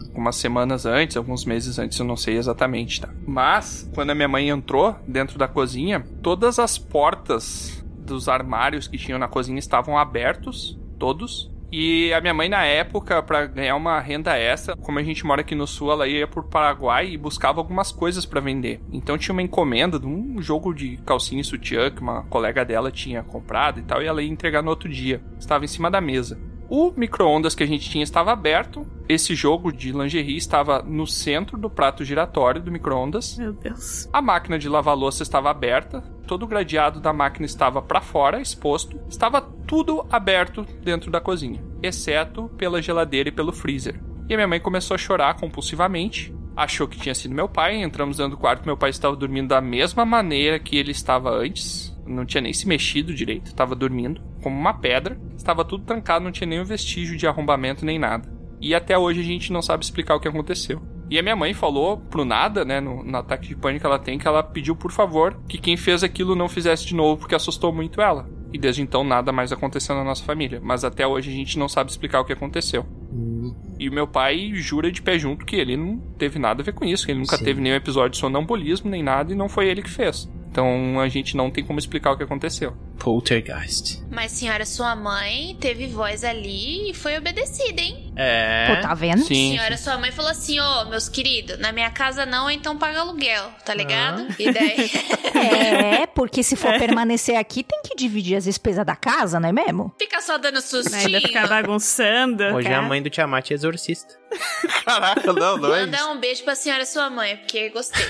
Algumas semanas antes, alguns meses antes, eu não sei exatamente, tá? Mas, quando a minha mãe entrou dentro da cozinha, todas as portas dos armários que tinham na cozinha estavam abertos, todos. E a minha mãe, na época, pra ganhar uma renda extra, como a gente mora aqui no sul, ela ia pro Paraguai e buscava algumas coisas pra vender. Então tinha uma encomenda de um jogo de calcinha e sutiã que uma colega dela tinha comprado e tal, e ela ia entregar no outro dia. Estava em cima da mesa. O micro-ondas que a gente tinha estava aberto. Esse jogo de lingerie estava no centro do prato giratório do micro-ondas. Meu Deus. A máquina de lavar louça estava aberta, todo o gradeado da máquina estava para fora, exposto. Estava tudo aberto dentro da cozinha, exceto pela geladeira e pelo freezer. E a minha mãe começou a chorar compulsivamente. Achou que tinha sido meu pai. Entramos dentro do quarto. Meu pai estava dormindo da mesma maneira que ele estava antes. Não tinha nem se mexido direito. Estava dormindo como uma pedra. Estava tudo trancado. Não tinha nenhum vestígio de arrombamento nem nada. E até hoje a gente não sabe explicar o que aconteceu. E a minha mãe falou pro nada, né, no, no ataque de pânico que ela tem, que ela pediu por favor que quem fez aquilo não fizesse de novo, porque assustou muito ela. E desde então nada mais aconteceu na nossa família. Mas até hoje a gente não sabe explicar o que aconteceu. E o meu pai jura de pé junto que ele não teve nada a ver com isso, que ele nunca Sim. teve nenhum episódio de sonambulismo nem nada e não foi ele que fez. Então a gente não tem como explicar o que aconteceu. Poltergeist. Mas, senhora, sua mãe teve voz ali e foi obedecida, hein? É. Pô, tá vendo? Sim. Senhora, sua mãe falou assim: Ô, meus queridos, na minha casa não, então paga aluguel, tá ligado? E daí. É, porque se for permanecer aqui, tem que dividir as despesas da casa, não é mesmo? Fica só dando sustinho. Ainda ficar bagunçando. Hoje é a mãe do Tiamat é exorcista. Caraca, não, não é. Mandar um beijo pra senhora, sua mãe, porque gostei.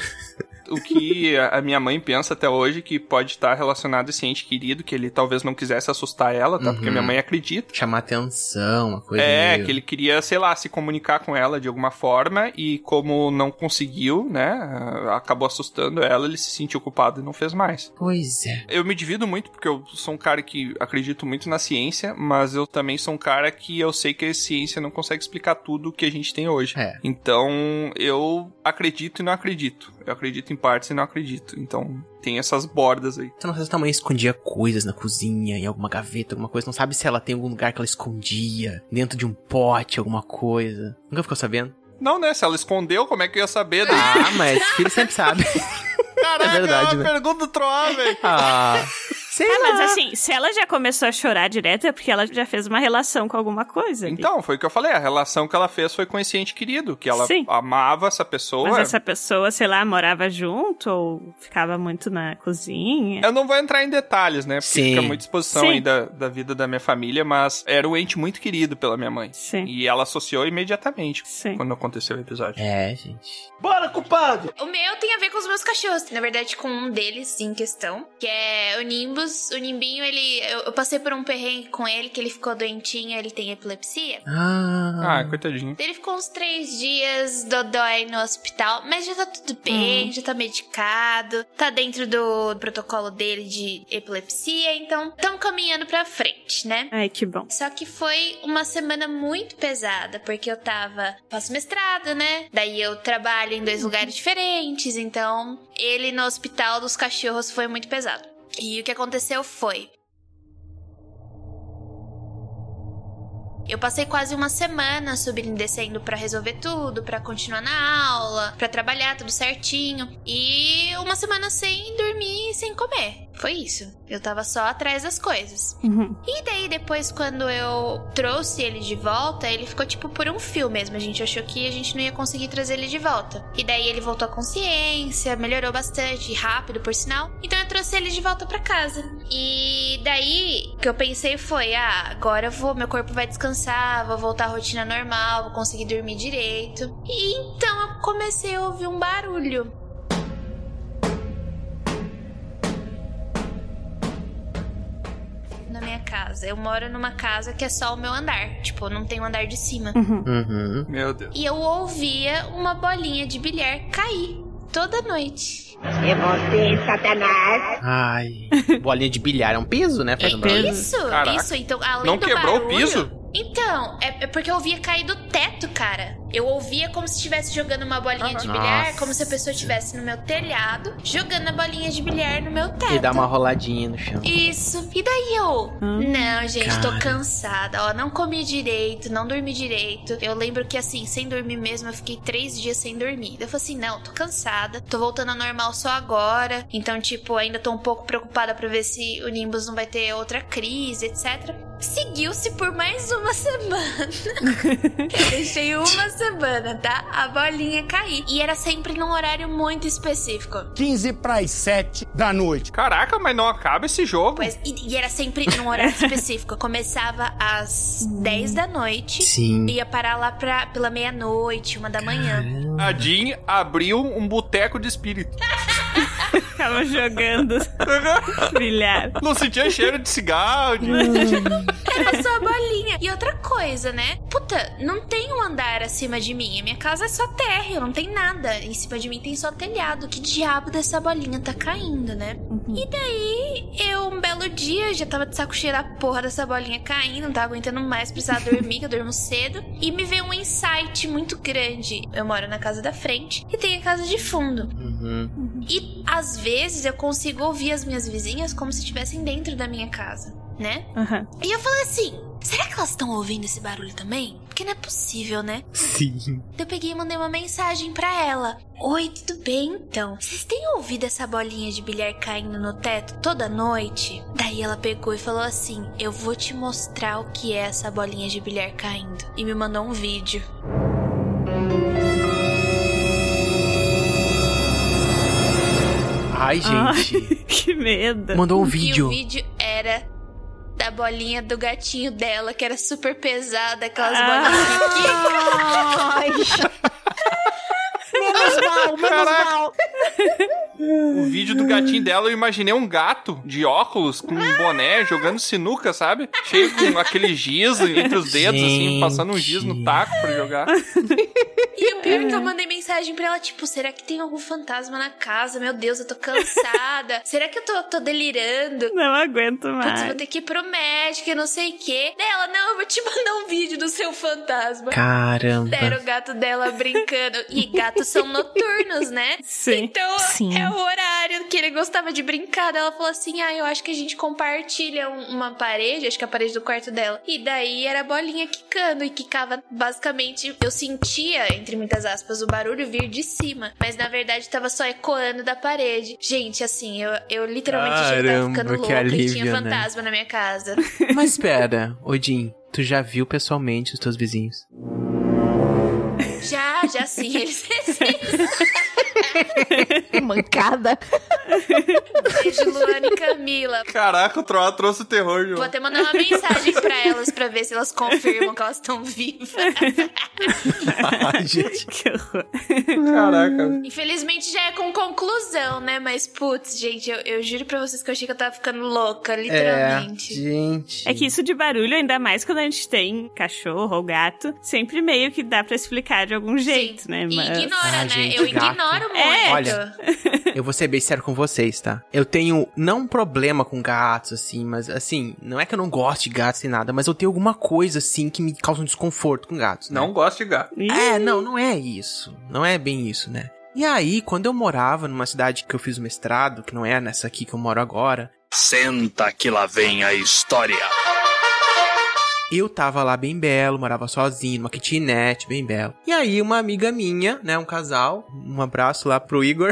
O que a minha mãe pensa até hoje que pode estar relacionado a esse ente querido, que ele talvez não quisesse assustar ela, tá? Porque Uhum. minha mãe acredita. Chamar atenção, uma coisa É, meio... que ele queria, sei lá, se comunicar com ela de alguma forma e como não conseguiu, né, acabou assustando ela, ele se sentiu culpado e não fez mais. Pois é. Eu me divido muito porque eu sou um cara que acredito muito na ciência, mas eu também sou um cara que eu sei que a ciência não consegue explicar tudo o que a gente tem hoje. É. Então, eu acredito e não acredito. Eu acredito em partes e não acredito. Então, tem essas bordas aí. Você não sabe se a mãe escondia coisas na cozinha, em alguma gaveta, alguma coisa. Não sabe se ela tem algum lugar que ela escondia, dentro de um pote, alguma coisa. Nunca ficou sabendo? Não, né? Se ela escondeu, como é que eu ia saber? Daí? Ah, mas filho sempre sabe. Caraca, é verdade, é uma né? pergunta do Troá, velho. Ah, sei Ah, lá. mas assim, se ela já começou a chorar direto, é porque ela já fez uma relação com alguma coisa. ali. Então, foi o que eu falei. A relação que ela fez foi com esse ente querido, que ela Sim. amava essa pessoa. Mas essa pessoa, sei lá, morava junto ou ficava muito na cozinha. Eu não vou entrar em detalhes, né? Porque Sim. fica muita exposição Sim. aí da, da vida da minha família, mas era um ente muito querido pela minha mãe. Sim. E ela associou imediatamente Sim. quando aconteceu o episódio. É, gente. Bora, culpado! O meu tem a ver com os meus cachorros. Na verdade, com um deles em questão. Que é o Nimbus. O Nimbinho, ele. Eu, eu passei por um perrengue com ele, que ele ficou doentinho, ele tem epilepsia. Ah. Ah, coitadinho. Ele ficou uns três dias dodói no hospital, mas já tá tudo bem, já tá medicado, tá dentro do protocolo dele de epilepsia, então estamos caminhando pra frente, né? Ai, que bom. Só que foi uma semana muito pesada, porque eu tava. Faço mestrado, né? Daí eu trabalho em dois lugares diferentes, então ele no hospital dos cachorros foi muito pesado. E o que aconteceu foi. Eu passei quase uma semana subindo e descendo pra resolver tudo, pra continuar na aula, pra trabalhar tudo certinho. E uma semana sem dormir sem comer. Foi isso. Eu tava só atrás das coisas. Uhum. E daí, depois, quando eu trouxe ele de volta, ele ficou tipo por um fio mesmo. A gente achou que a gente não ia conseguir trazer ele de volta. E daí ele voltou à consciência, melhorou bastante, rápido, por sinal. Então eu trouxe ele de volta pra casa. E daí, o que eu pensei foi: ah, agora eu vou, meu corpo vai descansar, vou voltar à rotina normal, vou conseguir dormir direito. E então eu comecei a ouvir um barulho. Minha casa. Eu moro numa casa que é só o meu andar. Tipo, não tem um andar de cima. Uhum. Meu Deus. E eu ouvia uma bolinha de bilhar cair toda noite. É você, Satanás. Ai. Bolinha de bilhar é um peso, né? Fernanda? Isso, Caraca. isso. Então, além Não do quebrou o piso? Então, é, é porque eu ouvia cair do teto, cara. Eu ouvia como se estivesse jogando uma bolinha de Nossa. bilhar, como se a pessoa estivesse no meu telhado, jogando a bolinha de bilhar no meu teto. E dá uma roladinha no chão. Isso. E daí eu? Não, gente, tô Cara. cansada. Ó, não comi direito, não dormi direito. Eu lembro que, assim, sem dormir mesmo, eu fiquei três dias sem dormir. Eu falei assim: não, tô cansada, tô voltando ao normal só agora. Então, tipo, ainda tô um pouco preocupada pra ver se o Nimbus não vai ter outra crise, etc. Seguiu-se por mais uma semana. eu deixei uma semana, tá? A bolinha cair. E era sempre num horário muito específico. 15 para as 7 da noite. Caraca, mas não acaba esse jogo. Pois, e, e era sempre num horário específico. Começava às 10 da noite. Sim. Ia parar lá pra, pela meia-noite, uma da manhã. A Jean abriu um boteco de espírito. Ficava jogando bilhar. Não sentia cheiro de cigarro. de- Era só a bolinha. E outra coisa, né? Puta, não tem um andar acima de mim. A minha casa é só térreo, não tem nada. Em cima de mim tem só telhado. Que diabo dessa bolinha tá caindo, né? E daí, eu, um belo dia, já tava de saco cheio da porra dessa bolinha caindo, não tava aguentando mais, precisava dormir, que eu durmo cedo. E me veio um insight muito grande. Eu moro na casa da frente e tem a casa de fundo. Uhum. E às vezes eu consigo ouvir as minhas vizinhas como se estivessem dentro da minha casa, né? Aham. E eu falei assim: será que elas estão ouvindo esse barulho também? Porque não é possível, né? Sim. Eu peguei e mandei uma mensagem pra ela. Oi, tudo bem? Então, vocês têm ouvido essa bolinha de bilhar caindo no teto toda noite? Daí ela pegou e falou assim: Eu vou te mostrar o que é essa bolinha de bilhar caindo. E me mandou um vídeo. Ai, gente. Ai, que medo. Mandou um E o vídeo. vídeo era da bolinha do gatinho dela, que era super pesada, aquelas Ah. bolinhas. Ai. Menos mal, menos mal. O vídeo do gatinho dela, eu imaginei um gato de óculos com um boné jogando sinuca, sabe? Cheio com aquele giz entre os dedos, assim, Gente. passando um giz no taco pra jogar. E o pior é que eu mandei mensagem pra ela, tipo, será que tem algum fantasma na casa? Meu Deus, eu tô cansada. será que eu tô, tô delirando? Não aguento Putz, mais. vou ter que ir pro médico e não sei o quê. Dela, não, eu vou te mandar um vídeo do seu fantasma. Caramba. Era o gato dela brincando. E gatos são noturnos, né? Sim. Então Sim. é o horário que ele gostava de brincar. Ela falou assim: Ah, eu acho que a gente compartilha um- uma parede, acho que a parede do quarto dela. E daí era a bolinha quicando e quicava basicamente. Eu sentia, entre muitas aspas, o barulho vir de cima. Mas na verdade tava só ecoando da parede. Gente, assim, eu, eu literalmente já tava Caramba, ficando louca e alívio, tinha né? fantasma na minha casa. Mas espera, Odin, tu já viu pessoalmente os teus vizinhos? Já, já sim, eles existem. Mancada. Beijo, Luana e Camila. Caraca, o Troá trouxe o terror, Vou João. até mandar uma mensagem pra elas pra ver se elas confirmam que elas estão vivas. Ai, gente. Que horror. Caraca. Infelizmente já é com conclusão, né? Mas, putz, gente, eu, eu juro pra vocês que eu achei que eu tava ficando louca, É, literalmente. gente. É que isso de barulho, ainda mais quando a gente tem cachorro ou gato, sempre meio que dá pra explicar de algum jeito, né? E Mas... ignora, Ah, né? gente, eu gato. ignoro muito. É. Olha. Eu vou ser bem sério com vocês, tá? Eu tenho, não um problema com gatos, assim, mas assim, não é que eu não gosto de gatos nem nada, mas eu tenho alguma coisa, assim, que me causa um desconforto com gatos. né? Não gosto de gato. É, não, não é isso. Não é bem isso, né? E aí, quando eu morava numa cidade que eu fiz o mestrado, que não é nessa aqui que eu moro agora, Senta que lá vem a história. Eu tava lá bem belo, morava sozinho, numa kitnet, bem belo. E aí, uma amiga minha, né, um casal, um abraço lá pro Igor,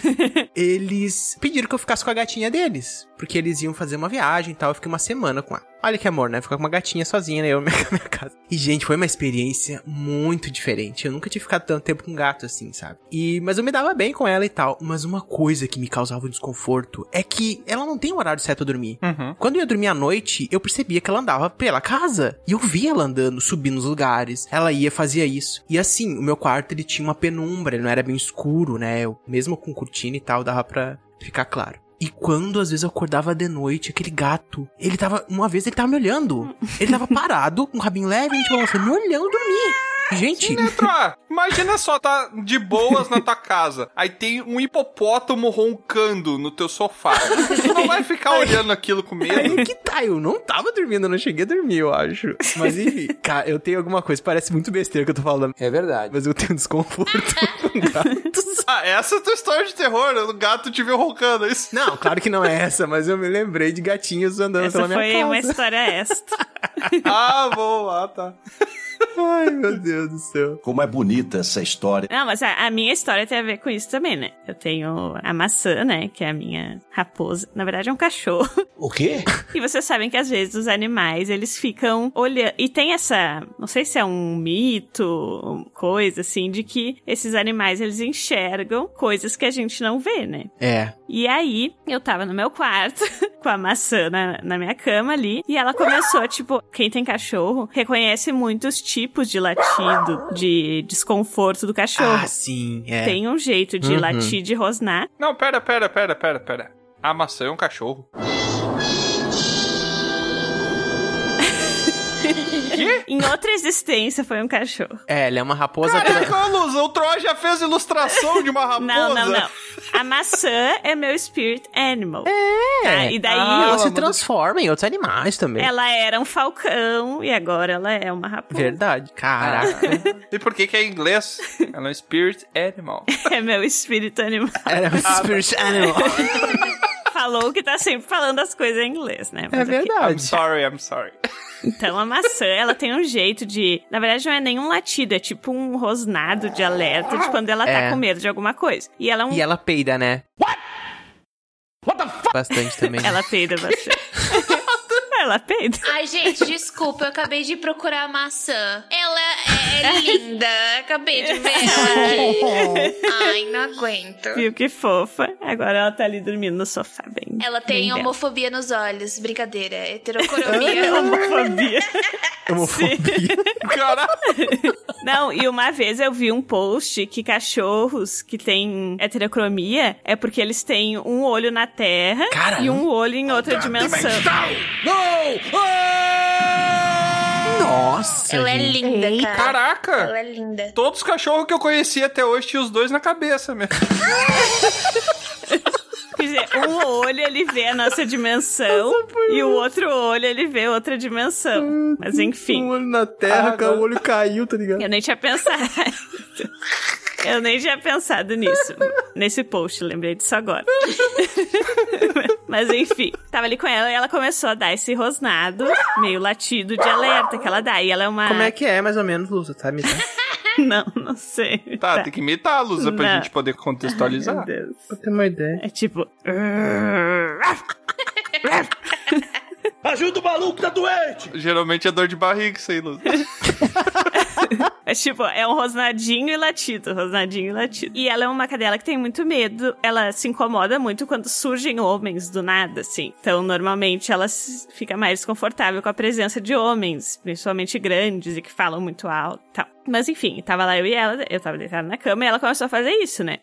eles pediram que eu ficasse com a gatinha deles. Porque eles iam fazer uma viagem e tal, eu fiquei uma semana com ela. Olha que amor, né? Ficar com uma gatinha sozinha, né? Eu na minha casa. E, gente, foi uma experiência muito diferente. Eu nunca tinha ficado tanto tempo com gato assim, sabe? E, mas eu me dava bem com ela e tal. Mas uma coisa que me causava um desconforto é que ela não tem um horário certo pra dormir. Uhum. Quando eu ia dormir à noite, eu percebia que ela andava pela casa. E eu via ela andando, subindo nos lugares. Ela ia, fazia isso. E assim, o meu quarto, ele tinha uma penumbra, ele não era bem escuro, né? Eu, mesmo com cortina e tal, dava pra ficar claro. E quando às vezes eu acordava de noite, aquele gato, ele tava. Uma vez ele tava me olhando. Ele tava parado, com o rabinho leve, tipo, você me olhando dormir. Gente. Netra, imagina só, tá de boas na tua casa. Aí tem um hipopótamo roncando no teu sofá. Tu não vai ficar olhando aquilo com medo. Aí que tá, eu não tava dormindo, eu não cheguei a dormir, eu acho. Mas enfim, cara, eu tenho alguma coisa, parece muito besteira que eu tô falando. É verdade. Mas eu tenho desconforto com gatos. Ah, essa é a tua história de terror, o gato te viu roncando, é isso? Não, claro que não é essa, mas eu me lembrei de gatinhos andando Essa pela minha foi casa. uma história extra. Ah, bom, ah, tá. Ai, meu Deus do céu. Como é bonita essa história. Não, mas a, a minha história tem a ver com isso também, né? Eu tenho a maçã, né? Que é a minha raposa. Na verdade, é um cachorro. O quê? E vocês sabem que às vezes os animais, eles ficam olhando. E tem essa. Não sei se é um mito, coisa assim, de que esses animais, eles enxergam coisas que a gente não vê, né? É. E aí, eu tava no meu quarto, com a maçã na, na minha cama ali, e ela começou, tipo, quem tem cachorro reconhece muitos tipos de latido, de desconforto do cachorro. Ah, sim, é. Tem um jeito de Uhum. latir, de rosnar. Não, pera, pera, pera, pera, pera. A maçã é um cachorro. Em outra existência foi um cachorro. É, ela é uma raposa. Caraca, Luz, o Troy já fez ilustração de uma raposa. Não, não, não. A maçã é meu spirit animal. É. Tá? E daí ela se transforma em outros animais também. ela era um falcão e agora ela é uma raposa. Verdade. Caraca. E por que que é em inglês? Ela é um spirit animal. É meu espírito animal. Era um spirit animal. Falou que tá sempre falando as coisas em inglês, né? É Mas aqui- I'm sorry, I'm sorry. Então a maçã, ela tem um jeito de. Na verdade, não é nenhum latido, é tipo um rosnado de alerta de quando ela tá É. com medo de alguma coisa. E ela é um. E ela peida, né? What? What the fuck? Bastante também. Ela peida bastante. ela peida. Ai, gente, desculpa, eu acabei de procurar a maçã. Ela é linda, acabei de ver ela aqui. Ai, não aguento. Viu que fofa? Agora ela tá ali dormindo no sofá, bem. Ela tem bem bela. homofobia nos olhos, brincadeira, heterocromia. Homofobia. Homofobia. Caralho. Não, e uma vez eu vi um post que cachorros que têm heterocromia é porque eles têm um olho na Terra Caramba. e um olho em outra dimensão. Nossa. Ela é gente. linda, Eita. cara. Caraca! Ela é linda. Todos os cachorros que eu conheci até hoje tinham os dois na cabeça mesmo. Quer dizer, um olho ele vê a nossa dimensão e o outro olho ele vê outra dimensão. Mas Um enfim, olho na terra, Ah, o olho caiu, tá ligado? eu nem tinha pensado. Eu nem tinha pensado nisso. Nesse post, lembrei disso agora. Mas enfim, tava ali com ela e ela começou a dar esse rosnado, meio latido de alerta que ela dá. E ela é uma. Como é que é, mais ou menos, Lúcia? Tá me Não, não sei. Tá, tem que imitar a Lusa pra Não. gente poder contextualizar. Meu Deus. Pra ter uma ideia. É tipo. Ajuda o maluco, tá doente! Geralmente é dor de barriga isso aí, Lusa. É tipo, é um rosnadinho e latido, rosnadinho e latido. E ela é uma cadela que tem muito medo, ela se incomoda muito quando surgem homens do nada, assim. Então, normalmente, ela fica mais desconfortável com a presença de homens, principalmente grandes e que falam muito alto e tal. Mas enfim, tava lá eu e ela, eu tava deitada na cama e ela começou a fazer isso, né?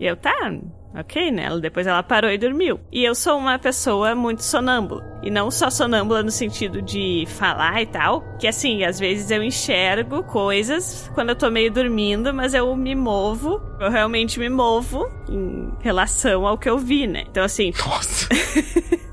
E eu, tá, ok, né? Depois ela parou e dormiu. E eu sou uma pessoa muito sonâmbula. E não só sonâmbula no sentido de falar e tal, que assim, às vezes eu enxergo coisas quando eu tô meio dormindo, mas eu me movo, eu realmente me movo em relação ao que eu vi, né? Então assim, Nossa.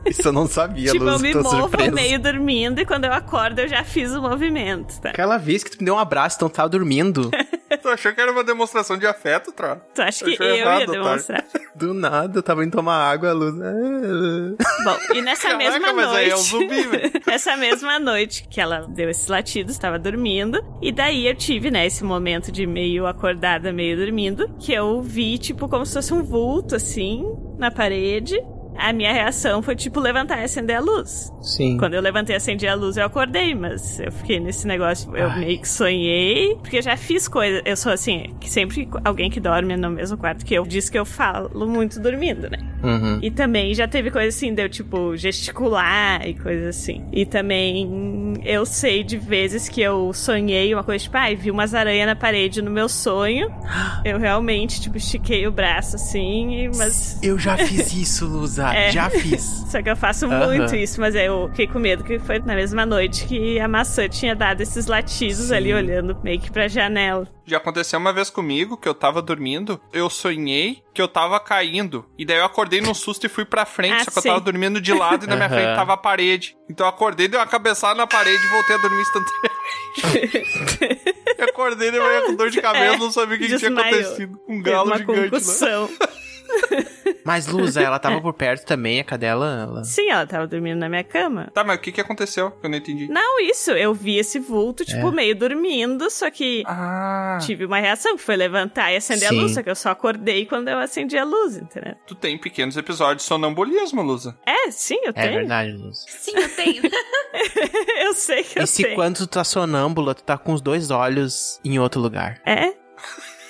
Isso eu não sabia, tipo, eu Lúcia, me movo surpresa. meio dormindo e quando eu acordo eu já fiz o movimento, tá? Aquela vez que tu me deu um abraço, então tava dormindo. tu achou que era uma demonstração de afeto, Tro? Tu acha que eu errado, ia demonstrar? Do nada, eu tava indo tomar água, a luz. Bom, e nessa Caraca, mesma noite. aí é um zumbi, nessa mesma noite que ela deu esses latidos, estava dormindo. E daí eu tive, né, esse momento de meio acordada, meio dormindo. Que eu vi, tipo, como se fosse um vulto, assim, na parede. A minha reação foi, tipo, levantar e acender a luz. Sim. Quando eu levantei e acendi a luz, eu acordei, mas eu fiquei nesse negócio, eu meio que sonhei, porque eu já fiz coisa. Eu sou assim, que sempre alguém que dorme no mesmo quarto que eu diz que eu falo muito dormindo, né? Uhum. E também já teve coisa assim, deu tipo gesticular e coisa assim. E também eu sei de vezes que eu sonhei uma coisa, tipo, ai, vi umas aranhas na parede no meu sonho. Eu realmente, tipo, estiquei o braço assim, mas. Eu já fiz isso, Lusa. É. Já fiz. Só que eu faço Aham. muito isso, mas eu fiquei com medo que foi na mesma noite que a maçã tinha dado esses latidos ali, olhando meio que pra janela. Já aconteceu uma vez comigo que eu tava dormindo, eu sonhei que eu tava caindo. E daí eu acordei num susto e fui pra frente, Ah, só que sim. eu tava dormindo de lado e na minha Aham. frente tava a parede. Então eu acordei, dei uma cabeçada na parede e voltei a dormir instantaneamente. eu acordei de manhã com dor de cabeça, É, não sabia o que, que tinha acontecido. Um galo uma gigante lá. concussão. Mas, Lusa, ela tava por perto também, a cadela. Ela... Sim, ela tava dormindo na minha cama. Tá, mas o que que aconteceu? Que eu não entendi. Não, isso, eu vi esse vulto, tipo, É. meio dormindo, só que Ah, tive uma reação, que foi levantar e acender Sim. a luz, só que eu só acordei quando eu acendi a luz, entendeu? tu tem pequenos episódios de sonambulismo, Lusa. É, sim, eu É tenho. verdade, Lusa. Sim, eu tenho. eu sei que eu E se tenho. quando tu tá sonâmbula, tu tá com os dois olhos em outro lugar? É?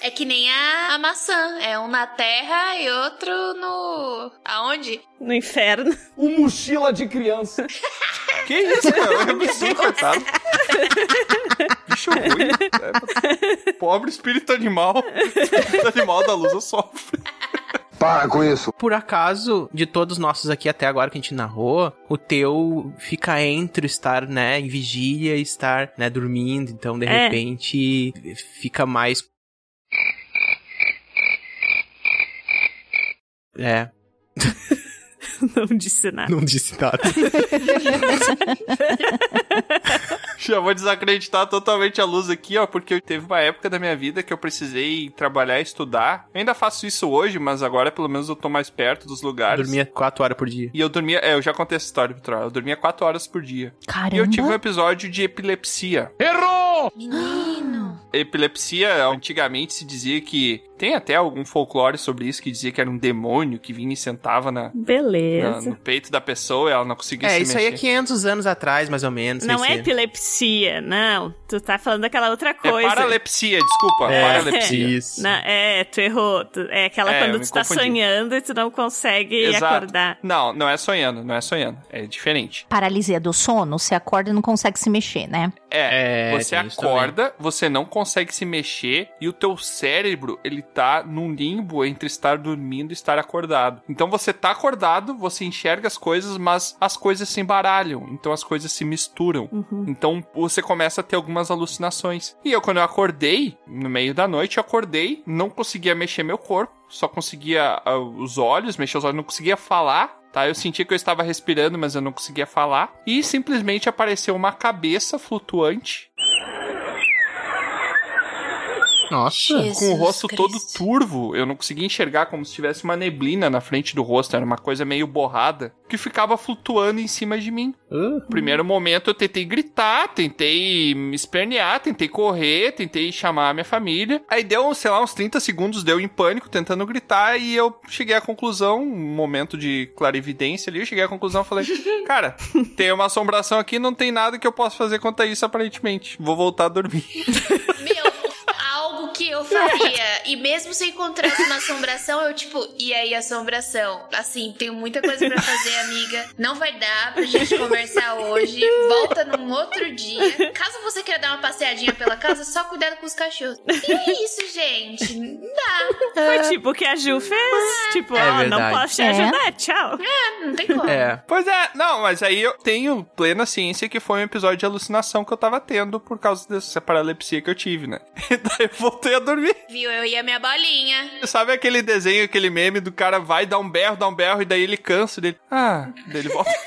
É que nem a, a maçã. É um na terra e outro no. Aonde? No inferno. O mochila de criança. Que isso, cara? Eu me sinto coitado. Bicho ruim. É, pobre espírito animal. espírito animal da Lusa sofre. Para com isso. Por acaso, de todos os nossos aqui até agora que a gente narrou, o teu fica entre estar, né, em vigília e estar, né, dormindo. Então, de É. repente, fica mais. É, Não disse nada. não disse nada. Já vou desacreditar totalmente a luz aqui, ó, porque teve uma época da minha vida que eu precisei trabalhar e estudar. Eu ainda faço isso hoje, mas agora pelo menos eu tô mais perto dos lugares. Dormia quatro horas por dia. E eu dormia, é, eu já contei essa história, Vitor. Eu dormia quatro horas por dia. Caramba. E eu tive um episódio de epilepsia. Errou! Menino. Epilepsia, antigamente se dizia que. Tem até algum folclore sobre isso que dizia que era um demônio que vinha e sentava na, na- Beleza. no peito da pessoa e ela não conseguia É, se isso aí é mexer. 500 anos atrás, mais ou menos. Não é 600. epilepsia, não. Tu tá falando daquela outra É coisa. paralepsia, desculpa. É, paralepsia. Isso. Não, é, tu errou. Tu- é aquela É, eu quando me tu tá confundi. sonhando e tu não consegue Exato. acordar. Não, não é sonhando, não é sonhando. É diferente. Paralisia do sono, você acorda e não consegue se mexer, né? É, É, você acorda, você não consegue se mexer e o teu cérebro, ele tá num limbo entre estar dormindo e estar acordado. Então você tá acordado, você enxerga as coisas, mas as coisas se embaralham, então as coisas se misturam. Então você começa a ter algumas alucinações. E eu quando eu acordei, no meio da noite, eu acordei, não conseguia mexer meu corpo, só conseguia ah, os olhos, mexer os olhos, não conseguia falar. Tá, eu sentia que eu estava respirando, mas eu não conseguia falar. E simplesmente apareceu uma cabeça flutuante Nossa. Jesus com o rosto Cristo. todo turvo. Eu não conseguia enxergar como se tivesse uma neblina na frente do rosto. Era uma coisa meio borrada que ficava flutuando em cima de mim. Uh, Primeiro momento eu tentei gritar, tentei me espernear, tentei correr, tentei chamar a minha família. Aí deu, sei lá, uns 30 segundos, deu em pânico tentando gritar e eu cheguei à conclusão, um momento de clarividência ali, eu cheguei à conclusão e falei, cara, tem uma assombração aqui, não tem nada que eu possa fazer quanto a isso aparentemente. Vou voltar a dormir. Eu faria. E mesmo se eu encontrasse uma assombração, eu, tipo, e aí, assombração? Assim, tenho muita coisa pra fazer, amiga. Não vai dar pra gente conversar hoje. Volta num outro dia. Caso você queira dar uma passeadinha pela casa, só cuidado com os cachorros. E é isso, gente. Não dá. Foi tipo o que a Ju fez. Tipo, É ó, não posso te É. ajudar, tchau. Não tem como. é. Pois é, não, mas aí eu tenho plena ciência que foi um episódio de alucinação que eu tava tendo por causa dessa paralepsia que eu tive, né? E daí eu voltei a dormir. Viu? Eu ia minha bolinha. Sabe aquele desenho, aquele meme do cara vai dar um berro, dá um berro, e daí ele cansa dele. Ah, daí ele volta.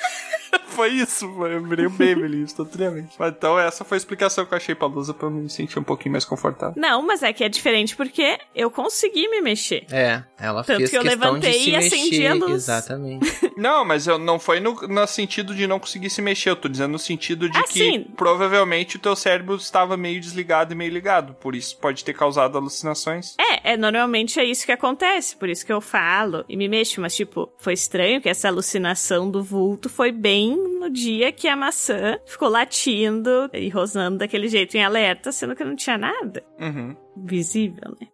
foi isso, foi, eu virei um instantaneamente. Mas Então essa foi a explicação que eu achei pra Lusa pra eu me sentir um pouquinho mais confortável. Não, mas é que é diferente porque eu consegui me mexer. É, ela Tanto fez que eu questão de levantei se e acendi mexer. a luz. Exatamente. Não, mas eu não foi no, no sentido de não conseguir se mexer, eu tô dizendo no sentido de Ah, que provavelmente o teu cérebro estava meio desligado e meio ligado, por isso pode ter causado alucinações. É, é, normalmente é isso que acontece, por isso que eu falo e me mexo, mas tipo, foi estranho que essa alucinação do vulto foi bem no dia que a maçã ficou latindo e rosnando daquele jeito em alerta, sendo que não tinha nada Uhum. visível, né?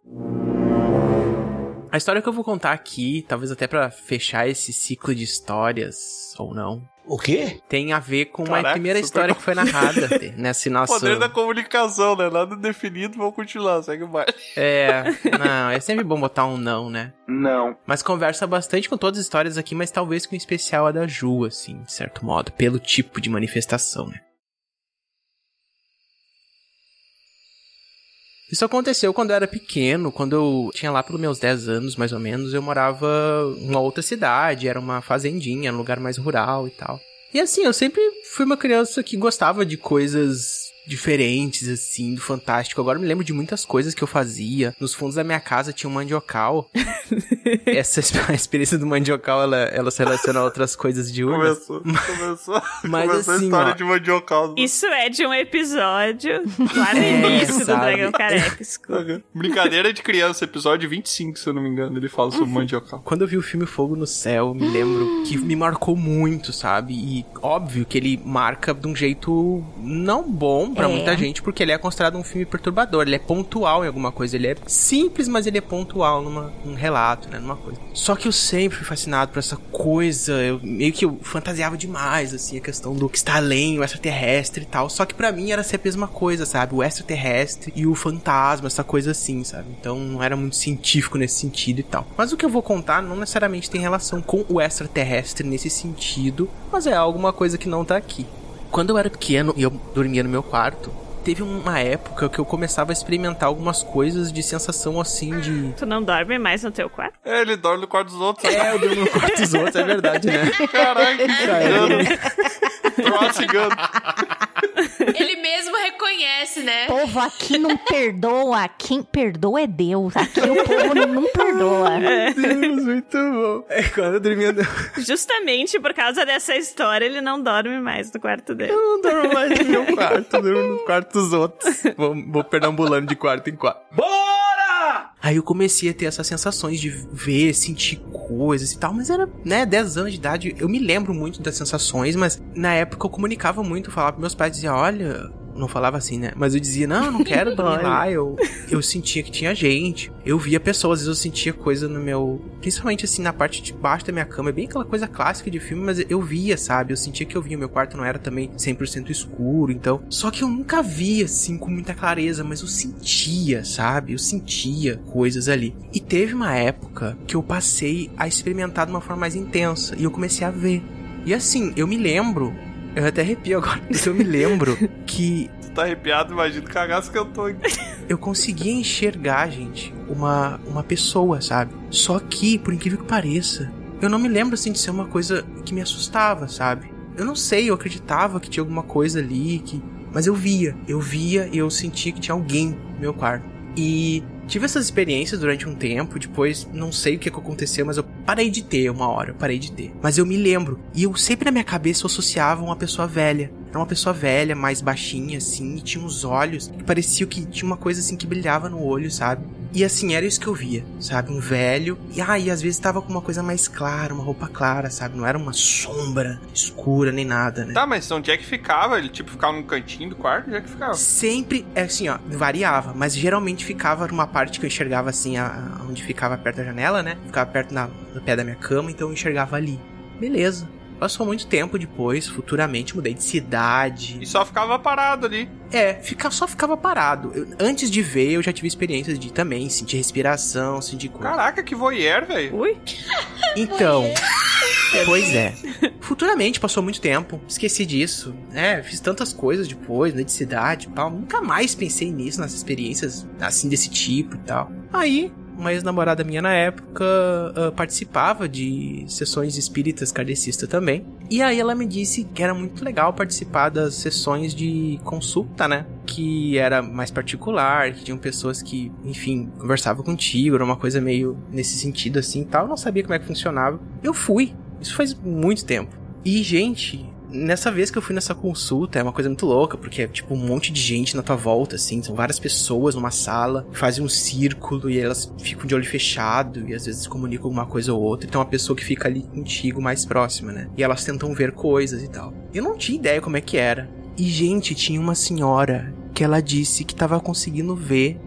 A história que eu vou contar aqui, talvez até pra fechar esse ciclo de histórias, ou não. O quê? Tem a ver com uma Caraca, primeira história que foi narrada nesse nosso... Poder da comunicação, né? Nada definido, vamos continuar, segue mais. É, não, é sempre bom botar um não, né? Não. Mas conversa bastante com todas as histórias aqui, mas talvez com especial a da Ju, assim, de certo modo, pelo tipo de manifestação, né? Isso aconteceu quando eu era pequeno, quando eu tinha lá pelos meus 10 anos, mais ou menos, eu morava em uma outra cidade, era uma fazendinha, um lugar mais rural e tal. E assim, eu sempre fui uma criança que gostava de coisas diferentes, assim, do Fantástico. Agora eu me lembro de muitas coisas que eu fazia. Nos fundos da minha casa tinha um mandiocal. Essa a experiência do mandiocal, ela, ela se relaciona a outras coisas de urnas. Começou, começou, Mas começou assim, a história ó, de mandiocal. Isso é de um episódio lá no É, início do? Dragão Careca. escuta. Brincadeira de criança, episódio 25, se eu não me engano, ele fala sobre mandiocal. Quando eu vi o filme Fogo no Céu, me lembro que me marcou muito, sabe? E óbvio que ele marca de um jeito não bom pra É. muita gente, porque ele é considerado um filme perturbador. Ele é pontual em alguma coisa. Ele é simples, mas ele é pontual numa, num relato, né? Numa coisa. Só que eu sempre fui fascinado por essa coisa. Eu meio que eu fantasiava demais, assim, a questão do que está além, o extraterrestre e tal. Só que pra mim era sempre a mesma coisa, sabe? O extraterrestre e o fantasma, essa coisa assim, sabe? Então não era muito científico nesse sentido e tal. Mas o que eu vou contar não necessariamente tem relação com o extraterrestre nesse sentido, mas é alguma coisa que não tá aqui. Quando eu era pequeno e eu dormia no meu quarto, teve uma época que eu começava a experimentar algumas coisas de sensação assim de. Tu não dorme mais no teu quarto? É, ele dorme no quarto dos outros. É, eu durmo no quarto dos outros, é verdade, né? Caraca, que cigano. Troll cigano. Ele mesmo reconhece, né? povo aqui não perdoa. Quem perdoa é Deus. Aqui o povo não, não perdoa. Meu Deus, muito bom. É, quando eu dormia. Justamente por causa dessa história, ele não dorme mais no quarto dele. Eu não durmo mais no meu quarto, eu durmo no quarto dos outros. Vou, vou perambulando de quarto em quarto. Bora! Aí eu comecei a ter essas sensações de ver, sentir coisas e tal, mas era, né, 10 anos de idade. Eu me lembro muito das sensações, mas na época eu comunicava muito, falava pros meus pais, dizia, olha. Não falava assim, né? Mas eu dizia, não, eu não quero dormir lá. Eu, eu sentia que tinha gente. Eu via pessoas, às vezes eu sentia coisa no meu. Principalmente assim, na parte de baixo da minha cama. É bem aquela coisa clássica de filme, mas eu via, sabe? Eu sentia que eu via. Meu quarto não era também 100% escuro, então. Só que eu nunca via assim com muita clareza, mas eu sentia, sabe? Eu sentia coisas ali. E teve uma época que eu passei a experimentar de uma forma mais intensa e eu comecei a ver. E assim, eu me lembro. Eu até arrepio agora, porque eu me lembro que Tu tá arrepiado, imagina o cagaço que eu tô. eu conseguia enxergar, gente, uma, uma pessoa, sabe? Só que, por incrível que pareça, eu não me lembro assim de ser uma coisa que me assustava, sabe? Eu não sei, eu acreditava que tinha alguma coisa ali, que. Mas eu via, eu via e eu sentia que tinha alguém no meu quarto. E tive essas experiências durante um tempo, depois não sei o que aconteceu, mas eu parei de ter uma hora, eu parei de ter. Mas eu me lembro, e eu sempre na minha cabeça eu associava uma pessoa velha. Era uma pessoa velha, mais baixinha assim, e tinha uns olhos que parecia que tinha uma coisa assim que brilhava no olho, sabe? E assim, era isso que eu via, sabe? Um velho. E aí, às vezes tava com uma coisa mais clara, uma roupa clara, sabe? Não era uma sombra escura nem nada, né? Tá, mas onde é que ficava? Ele, tipo, ficava num cantinho do quarto? Onde é que ficava? Sempre, é assim, ó, variava, mas geralmente ficava numa parte que eu enxergava assim, a, a- onde ficava perto da janela, né? Ficava perto na, no pé da minha cama, então eu enxergava ali. Beleza. Passou muito tempo depois, futuramente mudei de cidade. E só ficava parado ali. É, fica, só ficava parado. Eu- antes de ver, eu já tive experiências de também sentir respiração, sentir coisa. Caraca, que voyeur, velho. Ui. Então, pois é. Futuramente, passou muito tempo, esqueci disso. É, fiz tantas coisas depois, né, de cidade e tal. Nunca mais pensei nisso, nessas experiências assim desse tipo e tal. Aí, uma ex-namorada minha na época ah, participava de sessões espíritas kardecista também. E aí ela me disse que era muito legal participar das sessões de consulta, né? Que era mais particular, que tinham pessoas que, enfim, conversavam contigo, era uma coisa meio nesse sentido assim e tal. Eu não sabia como é que funcionava. Eu fui. Isso faz muito tempo. E, gente, nessa vez que eu fui nessa consulta, é uma coisa muito louca, porque é tipo um monte de gente na tua volta, assim, são várias pessoas numa sala, fazem um círculo e elas ficam de olho fechado e às vezes comunicam alguma coisa ou outra. Então, uma pessoa que fica ali contigo mais próxima, né? E elas tentam ver coisas e tal. Eu não tinha ideia como é que era. E, gente, tinha uma senhora que ela disse que tava conseguindo ver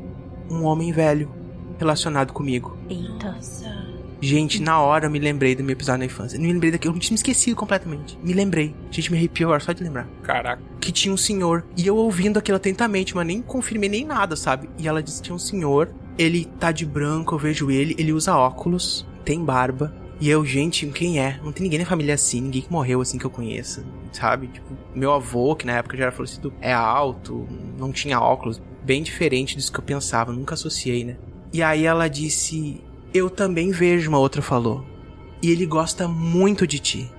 um homem velho relacionado comigo. Eita. Gente, na hora eu me lembrei do meu episódio na infância. Me lembrei daquilo, eu tinha me esquecido completamente. Me lembrei. Gente, me arrepiou agora só de lembrar. Caraca. Que tinha um senhor. E eu ouvindo aquilo atentamente, mas nem confirmei nem nada, sabe? E ela disse que tinha um senhor. Ele tá de branco, eu vejo ele. Ele usa óculos, tem barba. E eu, gente, quem é? Não tem ninguém na família assim, ninguém que morreu assim que eu conheça, sabe? Tipo, meu avô, que na época já era falecido, é alto, não tinha óculos. Bem diferente disso que eu pensava, nunca associei, né? E aí ela disse: Eu também vejo, uma outra falou. E ele gosta muito de ti.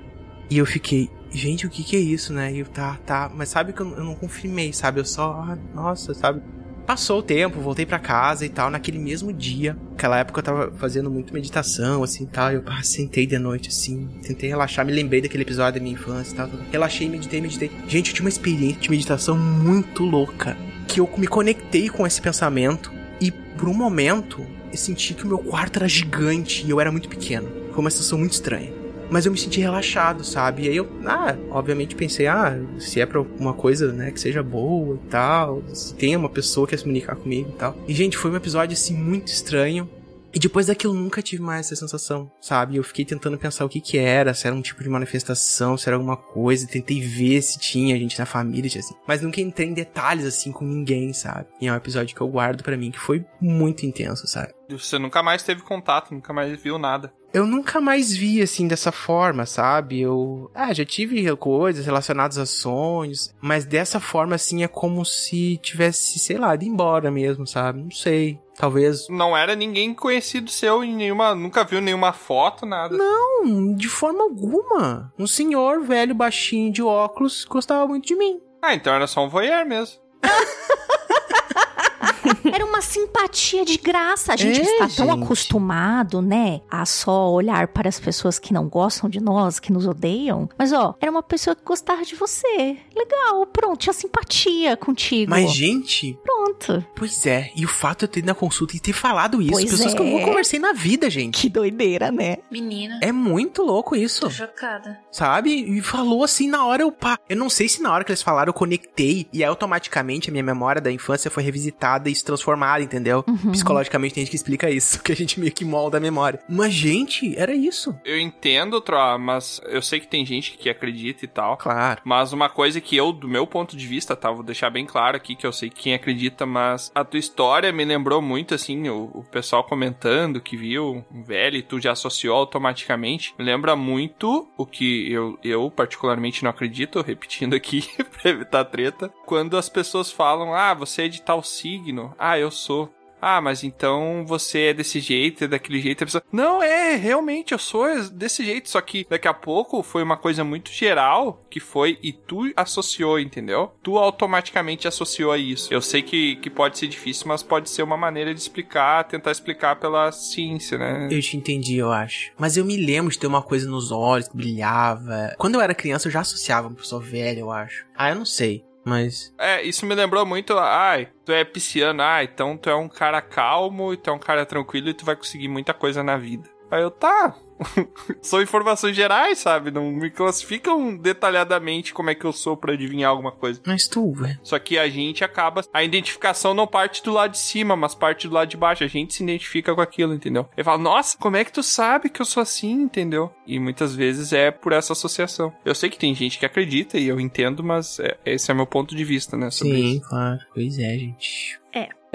E eu fiquei, gente, o que que é isso, né? E eu, tá, tá. Mas sabe que eu, eu não confirmei, sabe? Eu só, ah, nossa, sabe? Passou o tempo, voltei para casa e tal, naquele mesmo dia. Naquela época eu tava fazendo muito meditação, assim, tal. Eu ah, sentei de noite, assim, tentei relaxar, me lembrei daquele episódio da minha infância e tal. Relaxei, meditei, meditei. Gente, eu tinha uma experiência de meditação muito louca. Que eu me conectei com esse pensamento e por um momento eu senti que o meu quarto era gigante e eu era muito pequeno. Foi uma sensação muito estranha. Mas eu me senti relaxado, sabe? E aí eu, ah, obviamente pensei, ah, se é pra uma coisa, né, que seja boa e tal, se tem uma pessoa que quer se comunicar comigo e tal. E, gente, foi um episódio, assim, muito estranho. E depois daquilo nunca tive mais essa sensação, sabe? Eu fiquei tentando pensar o que que era, se era um tipo de manifestação, se era alguma coisa, tentei ver se tinha gente na família, assim. Mas nunca entrei em detalhes assim com ninguém, sabe? E é um episódio que eu guardo para mim que foi muito intenso, sabe? Você nunca mais teve contato, nunca mais viu nada. Eu nunca mais vi assim dessa forma, sabe? Eu, ah, já tive coisas relacionadas a sonhos, mas dessa forma assim é como se tivesse, sei lá, ido embora mesmo, sabe? Não sei. Talvez. Não era ninguém conhecido seu em nenhuma. Nunca viu nenhuma foto, nada. Não, de forma alguma. Um senhor velho, baixinho, de óculos, gostava muito de mim. Ah, então era só um voyeur mesmo. Era uma simpatia de graça. A gente É, está tão gente. acostumado, né, a só olhar para as pessoas que não gostam de nós, que nos odeiam. Mas ó, era uma pessoa que gostava de você. Legal, pronto, tinha simpatia contigo. Mas, gente, Pronto. pois é. E o fato de eu ter ido na consulta e ter falado isso, Pois pessoas que eu é. nunca conversei na vida, gente. Que doideira, né? Menina. É muito louco isso. Tô chocada. Sabe? E falou assim na hora eu pá. Eu não sei se na hora que eles falaram eu conectei e aí automaticamente a minha memória da infância foi revisitada e se transformada, entendeu? Uhum. Psicologicamente tem gente que explica isso, que a gente meio que molda a memória. Mas, gente, era isso. Eu entendo, Troa, mas eu sei que tem gente que acredita e tal. Claro. Mas uma coisa que eu, do meu ponto de vista, tá? Vou deixar bem claro aqui que eu sei quem acredita, mas a tua história me lembrou muito, assim, o, o pessoal comentando que viu um velho e tu já associou automaticamente. Me lembra muito o que eu, eu particularmente não acredito, repetindo aqui pra evitar treta. Quando as pessoas falam, ah, você é de tal signo. Ah, eu sou. Ah, mas então você é desse jeito, é daquele jeito. A pessoa, não, é, realmente, eu sou desse jeito. Só que daqui a pouco foi uma coisa muito geral que foi e tu associou, entendeu? Tu automaticamente associou a isso. Eu sei que, que pode ser difícil, mas pode ser uma maneira de explicar, tentar explicar pela ciência, né? Eu te entendi, eu acho. Mas eu me lembro de ter uma coisa nos olhos que brilhava. Quando eu era criança, eu já associava uma pessoa velha, eu acho. Ah, eu não sei. Mas. É, isso me lembrou muito, ai, tu é pisciano, ah, então tu é um cara calmo, tu é um cara tranquilo e tu vai conseguir muita coisa na vida. Aí eu, tá. São informações gerais, sabe? Não me classificam detalhadamente como é que eu sou pra adivinhar alguma coisa. Mas tu, velho. Só que a gente acaba. A identificação não parte do lado de cima, mas parte do lado de baixo. A gente se identifica com aquilo, entendeu? Ele fala, nossa, como é que tu sabe que eu sou assim, entendeu? E muitas vezes é por essa associação. Eu sei que tem gente que acredita e eu entendo, mas é- esse é meu ponto de vista, né? Sobre Sim, isso. claro. Pois é, gente.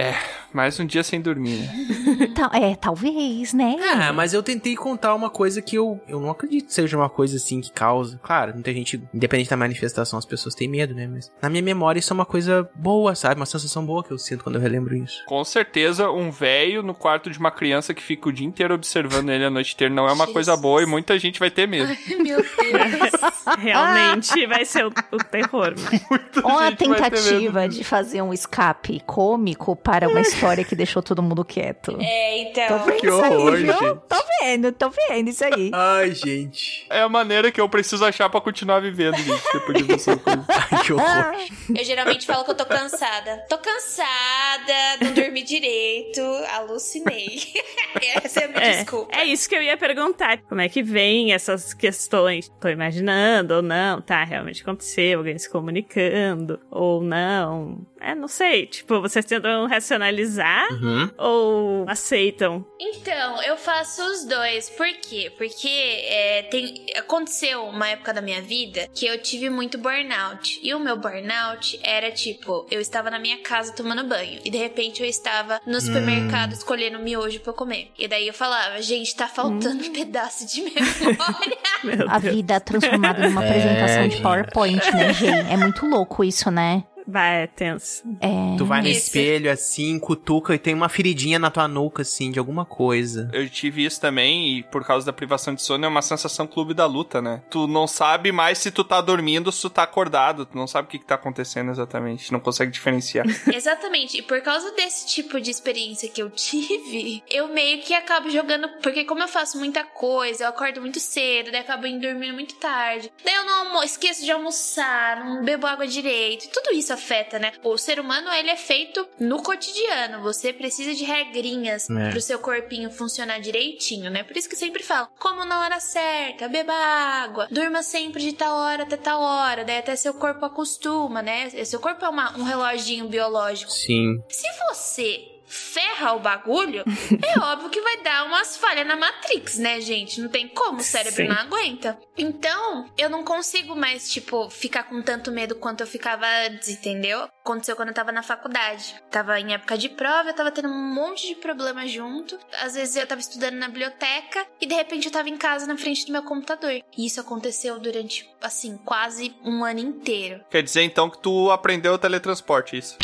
É, mais um dia sem dormir, né? Tal- é, talvez, né? Ah, mas eu tentei contar uma coisa que eu, eu não acredito que seja uma coisa assim que causa. Claro, muita gente, independente da manifestação, as pessoas têm medo, né? Mas na minha memória isso é uma coisa boa, sabe? Uma sensação boa que eu sinto quando eu relembro isso. Com certeza, um velho no quarto de uma criança que fica o dia inteiro observando ele a noite inteira não é uma coisa boa e muita gente vai ter medo. Meu Deus. Realmente vai ser o, o terror. né? Ou a gente vai ter tentativa medo. de fazer um escape cômico para uma história que deixou todo mundo quieto. É, então. vendo Que aí, horror, viu? gente. Tô vendo, tô vendo isso aí. Ai, gente. É a maneira que eu preciso achar pra continuar vivendo, gente, depois de coisa. Ai, que horror. Eu geralmente falo que eu tô cansada. Tô cansada, não dormi direito, alucinei. Essa é a minha É, desculpa. é isso que eu ia perguntar. Como é que vem essas questões? Tô imaginando, imaginando, ou não, tá, realmente aconteceu, alguém se comunicando, ou não. É, não sei. Tipo, vocês tentam racionalizar Uhum. ou aceitam? Então, eu faço os dois. Por quê? Porque é, tem, aconteceu uma época da minha vida que eu tive muito burnout. E o meu burnout era tipo, eu estava na minha casa tomando banho. E de repente eu estava no supermercado escolhendo miojo pra comer. E daí eu falava, gente, tá faltando um pedaço de memória. A vida é transformada numa apresentação de gente. PowerPoint, né, gente? É muito louco isso, né? Vai, é tenso. É. Tu vai no Esse- espelho assim, cutuca e tem uma feridinha na tua nuca, assim, de alguma coisa. Eu tive isso também, e por causa da privação de sono, é uma sensação clube da luta, né? Tu não sabe mais se tu tá dormindo ou se tu tá acordado. Tu não sabe o que, que tá acontecendo exatamente. Não consegue diferenciar. Exatamente. E por causa desse tipo de experiência que eu tive, eu meio que acabo jogando. Porque, como eu faço muita coisa, eu acordo muito cedo, daí acabo indo dormindo muito tarde. Daí eu não almo esqueço de almoçar, não bebo água direito. Tudo isso afeta, né? O ser humano, ele é feito no cotidiano. Você precisa de regrinhas É. pro seu corpinho funcionar direitinho, né? Por isso que eu sempre falo: como na hora certa, beba água, durma sempre de tal hora até tal hora. Daí até seu corpo acostuma, né? Seu corpo é uma- um reloginho biológico. Sim. Se você ferra o bagulho, é óbvio que vai dar umas falhas na Matrix, né, gente? Não tem como, o cérebro Sim. não aguenta. Então, eu não consigo mais, tipo, ficar com tanto medo quanto eu ficava antes, entendeu? Aconteceu quando eu tava na faculdade. Tava em época de prova, eu tava tendo um monte de problema junto. Às vezes eu tava estudando na biblioteca e de repente eu tava em casa na frente do meu computador. E isso aconteceu durante, assim, quase um ano inteiro. Quer dizer, então, que tu aprendeu o teletransporte, isso.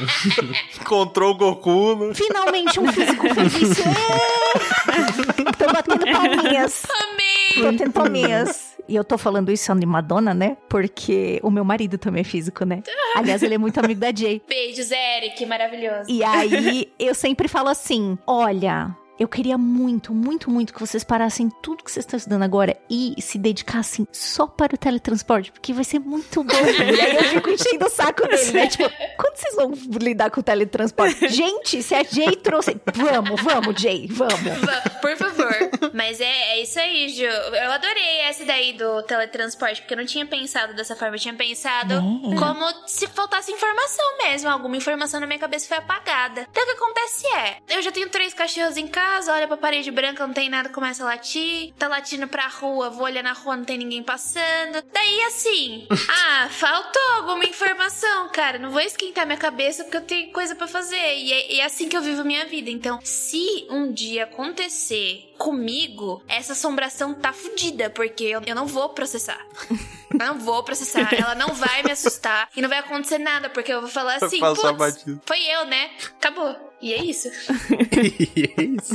Encontrou o Goku no... Finalmente um físico fez isso. Ê! Tô batendo palminhas. Amei! Tô batendo palminhas. E eu tô falando isso de Madonna, né? Porque o meu marido também é físico, né? Aliás, ele é muito amigo da Jay. Beijos, Eric, maravilhoso. E aí eu sempre falo assim: olha. Eu queria muito, muito, muito que vocês parassem tudo que vocês estão estudando agora e se dedicassem só para o teletransporte, porque vai ser muito bom. e aí eu fico enchendo o saco dele, né? Tipo, quando vocês vão lidar com o teletransporte? Gente, se a Jay trouxe. Vamos, vamos, Jay, vamos. Va- Por favor. Mas é, é isso aí, Ju. Eu adorei essa daí do teletransporte, porque eu não tinha pensado dessa forma. Eu tinha pensado É. como se faltasse informação mesmo. Alguma informação na minha cabeça foi apagada. Então o que acontece é: eu já tenho três cachorros em casa, olha pra parede branca, não tem nada, começa a latir. Tá latindo pra rua, vou olhar na rua, não tem ninguém passando. Daí assim, ah, faltou alguma informação, cara. Não vou esquentar minha cabeça porque eu tenho coisa pra fazer. E é, é assim que eu vivo minha vida. Então, se um dia acontecer comigo, essa assombração tá fudida, porque eu, eu não vou processar. Eu não vou processar, ela não vai me assustar e não vai acontecer nada, porque eu vou falar assim, putz, batido." foi eu, né? Acabou. E é isso. é isso.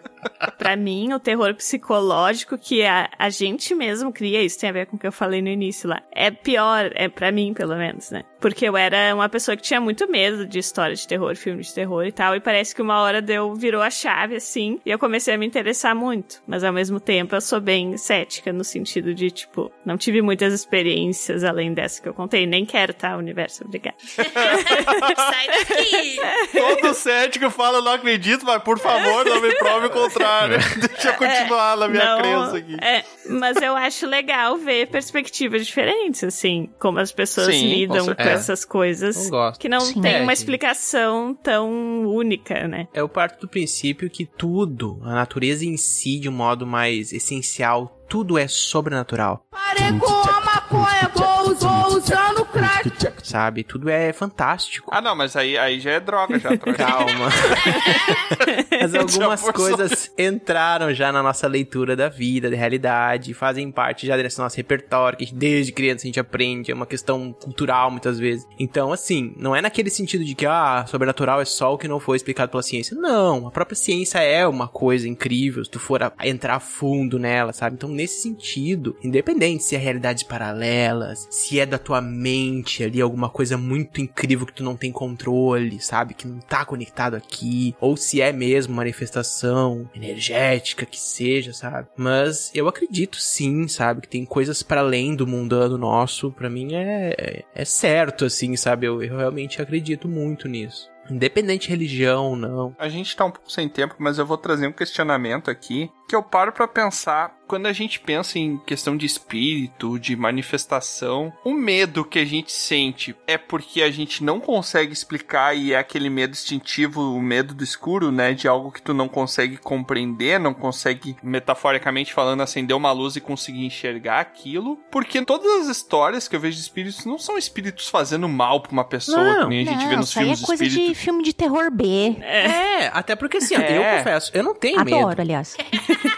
Pra mim, o terror psicológico que a, a gente mesmo cria, isso tem a ver com o que eu falei no início lá, é pior, é pra mim pelo menos, né? Porque eu era uma pessoa que tinha muito medo de história de terror, filme de terror e tal, e parece que uma hora deu, virou a chave assim, e eu comecei a me interessar muito. Mas ao mesmo tempo eu sou bem cética no sentido de, tipo, não tive muitas experiências além dessa que eu contei, nem quero, tá, universo, obrigada. Sai daqui! Todo cético fala, não acredito, mas por favor, não me prove o contrário. Deixa eu continuar na minha Não, crença aqui. É, mas eu acho legal ver perspectivas diferentes, assim, como as pessoas Sim, lidam com com, certeza. essas coisas gosto. que não Sim. tem É, uma explicação tão única, né? Eu parto do princípio que tudo, a natureza em si, de um modo mais essencial, tudo é sobrenatural. Parei com a maconha, vou, vou usando crack. Sabe? Tudo é fantástico. Ah, não, mas aí, aí já é droga, já. Calma. Mas algumas coisas entraram já na nossa leitura da vida, da realidade, fazem parte já desse nosso repertório, que desde criança a gente aprende, é uma questão cultural muitas vezes. Então, assim, não é naquele sentido de que, ah, sobrenatural é só o que não foi explicado pela ciência. Não, a própria ciência é uma coisa incrível, se tu for a- a entrar a fundo nela, sabe? Então, nesse sentido, independente se é realidades paralelas, se é da tua mente ali, alguma coisa muito incrível que tu não tem controle, sabe? Que não tá conectado aqui, ou se é mesmo manifestação energética que seja, sabe? Mas eu acredito sim, sabe? Que tem coisas para além do mundano nosso, pra mim é, é certo, assim, sabe? Eu, eu realmente acredito muito nisso. Independente de religião não. A gente tá um pouco sem tempo, mas eu vou trazer um questionamento aqui que eu paro pra pensar Quando a gente pensa em questão de espírito, de manifestação, o medo que a gente sente é porque a gente não consegue explicar e é aquele medo instintivo, o medo do escuro, né? De algo que tu não consegue compreender, não consegue, metaforicamente falando, acender uma luz e conseguir enxergar aquilo. Porque todas as histórias que eu vejo de espíritos não são espíritos fazendo mal pra uma pessoa, Não, que nem a gente não, vê nos filmes é coisa de espírito. de filme de terror B. É, até porque assim, É. eu confesso, eu não tenho Adoro, medo. aliás.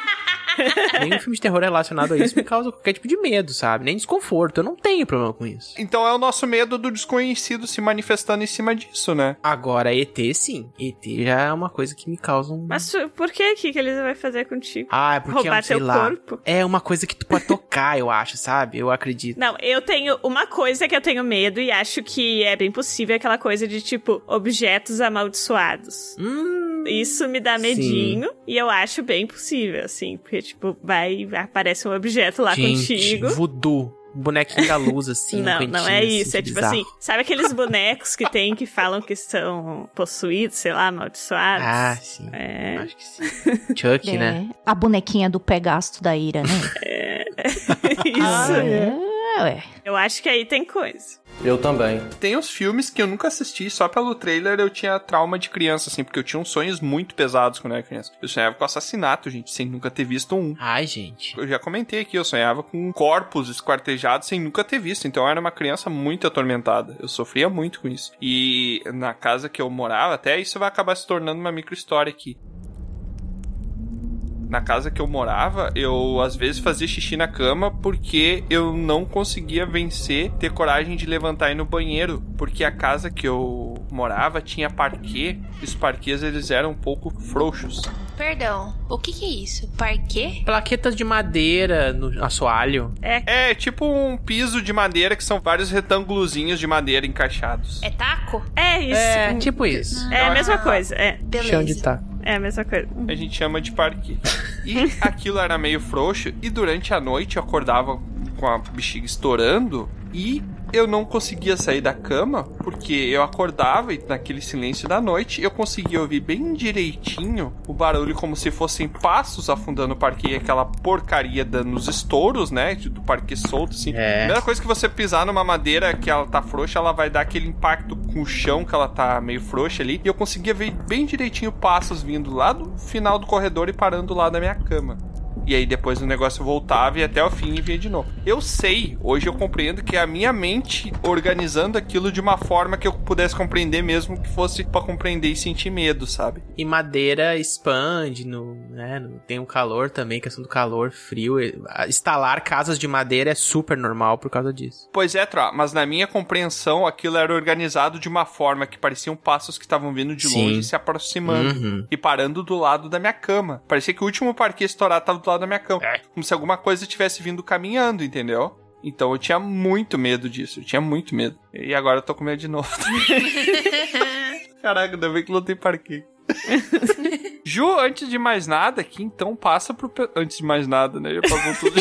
Nenhum filme de terror relacionado a isso me causa qualquer tipo de medo, sabe? Nem desconforto. Eu não tenho problema com isso. Então é o nosso medo do desconhecido se manifestando em cima disso, né? Agora, ET, sim. ET já é uma coisa que me causa um. Mas por que que que eles vai fazer contigo? Ah, é porque, Roubar sei teu lá, corpo? é uma coisa que tu pode tocar, eu acho, sabe? Eu acredito. Não, eu tenho uma coisa que eu tenho medo e acho que é bem possível, aquela coisa de tipo objetos amaldiçoados. Hum, Isso me dá medinho e eu acho bem possível, assim, porque tipo vai aparece um objeto lá Gente, contigo. voodoo. Bonequinho da luz, assim. não, um não é assim, isso. É tipo bizarro. assim, sabe aqueles bonecos que tem que falam que são possuídos, sei lá, amaldiçoados? Ah, sim. É. Acho que sim. Chuck, É, né? A bonequinha do Pegasto da Ira, né? Isso. é, ué. Eu acho que aí tem coisa. Eu também. Tem uns filmes que eu nunca assisti, só pelo trailer eu tinha trauma de criança, assim, porque eu tinha uns sonhos muito pesados quando eu era criança. Eu sonhava com assassinato, gente, sem nunca ter visto um. Ai, gente. Eu já comentei aqui, eu sonhava com corpos esquartejados sem nunca ter visto. Então eu era uma criança muito atormentada. Eu sofria muito com isso. E na casa que eu morava, até isso vai acabar se tornando uma micro história aqui. Na casa que eu morava, eu às vezes fazia xixi na cama porque eu não conseguia vencer, ter coragem de levantar e ir no banheiro. Porque a casa que eu morava tinha parquê, e os parquês eles eram um pouco frouxos. Perdão, o que que é isso? Parquê? Plaquetas de madeira no assoalho. É tipo um piso de madeira que são vários retângulozinhos de madeira encaixados. É taco? É isso. É, tipo isso. É a mesma coisa, é. Beleza. Chão de taco. É a mesma coisa. A gente chama de parquê. E aquilo era meio frouxo e durante a noite eu acordava com a bexiga estourando e eu não conseguia sair da cama porque eu acordava e naquele silêncio da noite eu conseguia ouvir bem direitinho o barulho como se fossem passos afundando o parquê e aquela porcaria dando nos estouros, né? Do parquê solto, assim. É. Primeira coisa que você pisar numa madeira que ela tá frouxa, ela vai dar aquele impacto com o chão que ela tá meio frouxa ali. E eu conseguia ver bem direitinho passos vindo lá do final do corredor e parando lá da minha cama. E aí depois o negócio voltava e até o fim e vinha de novo. Eu sei, hoje eu compreendo que é a minha mente organizando aquilo de uma forma que eu pudesse compreender mesmo que fosse pra compreender e sentir medo, sabe? E madeira expande, no, né? no- tem o calor também, questão do calor, frio. Instalar casas de madeira é super normal por causa disso. Pois é, Tra, mas na minha compreensão aquilo era organizado de uma forma que pareciam passos que estavam vindo de Sim. longe e se aproximando Uhum. e parando do lado da minha cama. Parecia que o último parquê estourado tava do lado da minha cama. Como se alguma coisa tivesse vindo caminhando, entendeu? Então eu tinha muito medo disso, eu tinha muito medo. E agora eu tô com medo de novo. Caraca, ainda bem que não tem parquê. Ju, antes de mais nada aqui, então passa pro. Antes de mais nada, né? Já pagou tudo.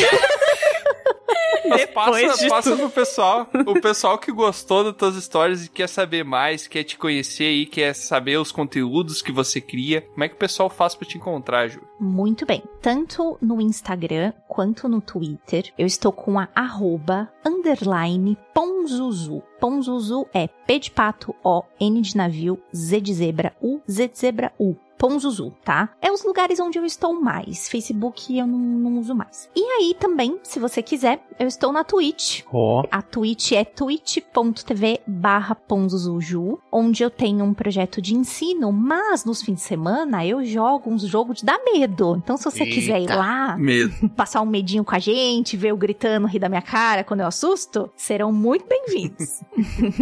Mas passa, de passa pro pessoal. O pessoal que gostou das tuas histórias e quer saber mais, quer te conhecer aí, quer saber os conteúdos que você cria. Como é que o pessoal faz pra te encontrar, Ju? Muito bem. Tanto no Instagram quanto no Twitter, eu estou com a arroba underline Ponzuzu. Ponzuzu é P de pato, O, N de navio, Z de zebra, U, Z de zebra, U. Ponzuzu, tá? É os lugares onde eu estou mais. Facebook eu não, não uso mais. E aí também, se você quiser, eu estou na Twitch. Ó. A Twitch é twitch.tv barra ponzuzu, onde eu tenho um projeto de ensino, mas nos fins de semana eu jogo uns jogos de dar medo. Então se você quiser ir Eita. lá, Medo. passar um medinho com a gente, ver eu gritando, rir da minha cara quando eu assusto, serão muito bem-vindos.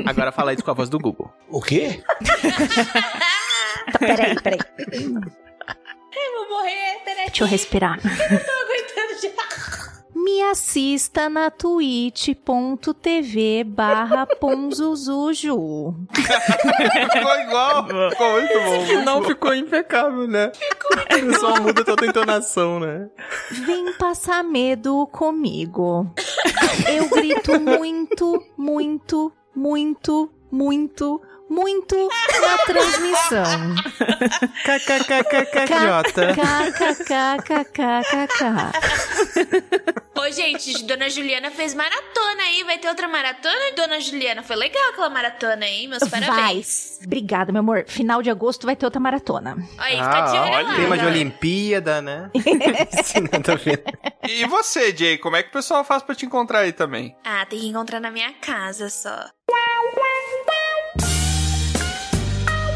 Agora fala isso com a voz do Google. O quê? peraí, peraí. Eu vou morrer, peraí. Deixa eu respirar. Tô aguentando já. Me assista na twitch.tv barra ponzuzuju. Ficou igual. Ficou muito bom. muito Não bom. ficou impecável, né? Só muda toda a entonação, né? Vem passar medo comigo. Eu grito muito, muito, muito, muito, muito na transmissão. KKKKKJ. KKKKKKK. Ô, gente, Dona Juliana fez maratona aí. Vai ter outra maratona? Dona Juliana, foi legal aquela maratona aí. Meus Vai. parabéns. Obrigada, meu amor. Final de agosto vai ter outra maratona. Aí, fica de olho lá. Tema de. Olimpíada, né? Nada a ver. E você, Jay, como é que o pessoal faz pra te encontrar aí também? Ah, tem que encontrar na minha casa só.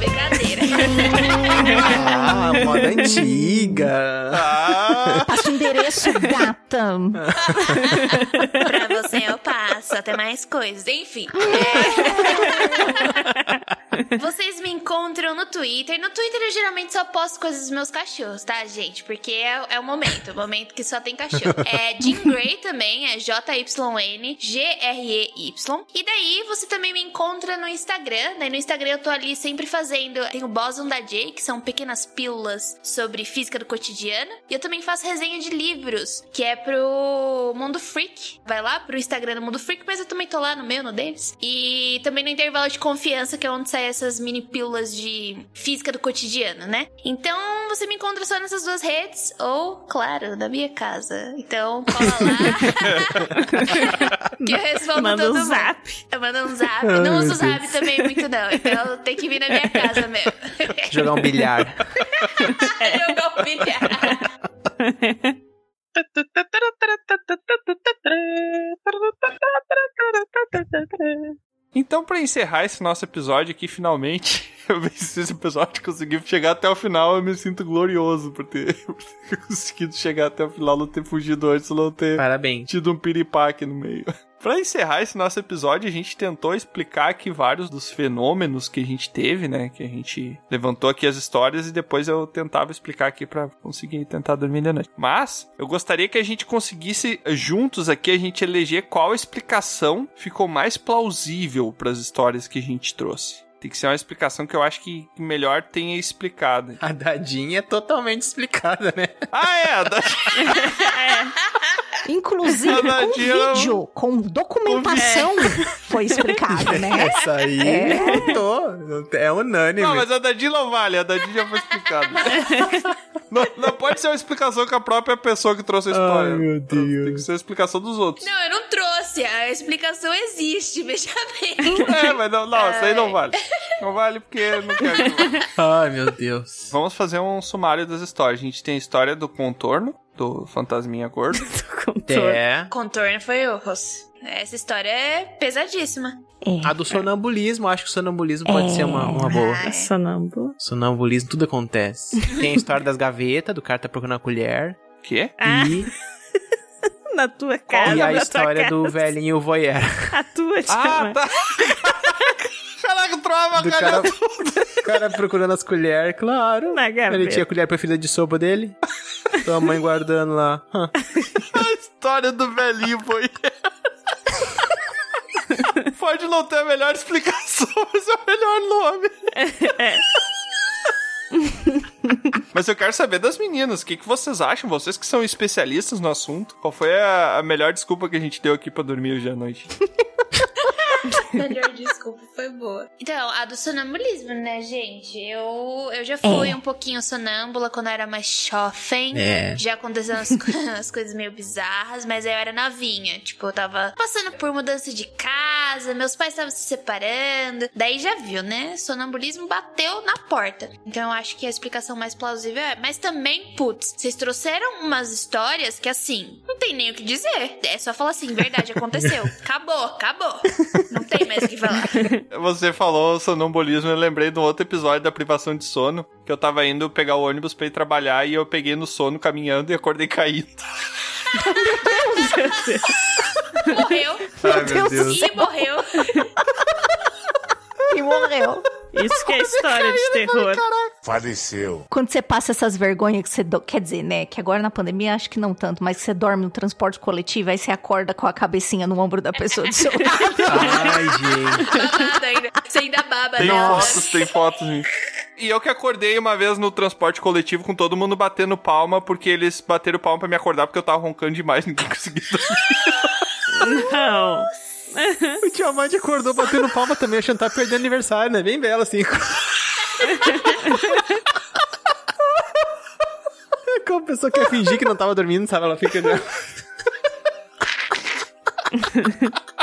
Brincadeira. Ah, moda antiga. Ah, endereço, gata. pra você eu passo, até mais coisas. Enfim. é. Vocês me encontram no Twitter. No Twitter eu geralmente só posto coisas dos meus cachorros, tá, gente? Porque é, é o momento, o momento que só tem cachorro. É Jim Gray também, é J-Y-N, G-R-E-Y. E daí você também me encontra no Instagram, né? No Instagram eu tô ali sempre fazendo. Tem o Boson da Jay, que são pequenas pílulas sobre física do cotidiano. E eu também faço resenha de livros, que é pro Mundo Freak. Vai lá pro Instagram do Mundo Freak, mas eu também tô lá no meu, no deles. E também no intervalo de confiança, que é onde saem essas mini pílulas de física do cotidiano, né? Então você me encontra só nessas duas redes, ou, claro, na minha casa. Então, cola lá. que eu respondo Manda todo um mundo. zap. Eu mando um zap. Ai, não uso zap também muito, não. Então tem que vir na minha casa mesmo. Jogar um bilhar. Jogar um bilhar. Então, pra encerrar esse nosso episódio aqui, finalmente, eu venci esse episódio, consegui chegar até o final, eu me sinto glorioso por ter, por ter conseguido chegar até o final, não ter fugido antes, não ter Parabéns. tido um piripaque no meio. Pra encerrar esse nosso episódio, a gente tentou explicar aqui vários dos fenômenos que a gente teve, né? Que a gente levantou aqui as histórias e depois eu tentava explicar aqui pra conseguir tentar dormir de noite. Mas eu gostaria que a gente conseguisse juntos aqui a gente eleger qual explicação ficou mais plausível pras histórias que a gente trouxe. Tem que ser uma explicação que eu acho que melhor tenha explicado. A dadinha é totalmente explicada, né? Ah, é! A da... Inclusive, com vídeo, com documentação, foi explicado, né? Essa aí É. tô. É unânime. Não, mas a Dadi não vale, a Dadi já foi explicada. não, não pode ser uma explicação que a própria pessoa que trouxe a história. Ai, meu Deus. Tem que ser a explicação dos outros. Não, eu não trouxe. A explicação existe, veja bem. É, mas não, não, isso aí não vale. Não vale porque não quero. Ai, meu Deus. Vamos fazer um sumário das histórias. A gente tem a história do contorno, do fantasminha gordo. É. Contorno foi Orros. Essa história é pesadíssima. É. A do sonambulismo, acho que o sonambulismo pode É. ser uma, uma boa. Ai. Sonâmbulo. Sonambulismo, tudo acontece. Tem a história das gavetas, do cara tá procurando a colher. Quê? Ah, E, na tua cara. e a história do casa. velhinho voyeur. A tua, Ah, chama. tá. Caraca, trova, Do cara. cara, o cara procurando as colheres, claro. Na gaveta. Ele tinha a colher preferida de sopa dele. Sua mãe guardando lá. A história do velhinho foi. Pode não ter a melhor explicação, mas é o melhor nome. Mas eu quero saber das meninas, o que, que vocês acham? Vocês que são especialistas no assunto, qual foi a, a melhor desculpa que a gente deu aqui pra dormir hoje à noite? Melhor desculpa, foi boa. Então, a do sonambulismo, né, gente? Eu, eu já fui É. um pouquinho sonâmbula quando eu era mais jovem. É. Já aconteceram as, as coisas meio bizarras, mas eu era novinha. Tipo, eu tava passando por mudança de casa, meus pais estavam se separando. Daí já viu, né? Sonambulismo bateu na porta. Então eu acho que a explicação mais plausível é. Mas também, putz, vocês trouxeram umas histórias que assim, não tem nem o que dizer. É só falar assim, verdade, aconteceu. Acabou, acabou. Não tem mais o que falar. Você falou sonambulismo, eu lembrei de um outro episódio da privação de sono, que eu tava indo pegar o ônibus pra ir trabalhar e eu peguei no sono caminhando e acordei caído. Morreu. Ai, meu Deus. E morreu. E morreu. Isso que é história de terror. Faleceu. Quando você passa essas vergonhas que você. do- Quer dizer, né? Que agora na pandemia acho que não tanto, mas que você dorme no transporte coletivo, aí você acorda com a cabecinha no ombro da pessoa do seu lado. Ai, gente. Você ainda baba, Tem né? fotos, tem fotos. gente. E eu que acordei uma vez no transporte coletivo com todo mundo batendo palma, porque eles bateram palma pra me acordar porque eu tava roncando demais, ninguém conseguia dormir. Não. O Tiamat acordou batendo palma também, achando que tá perdendo aniversário, né? Bem bela, assim. Como a pessoa quer fingir que não tava dormindo, sabe? Ela fica...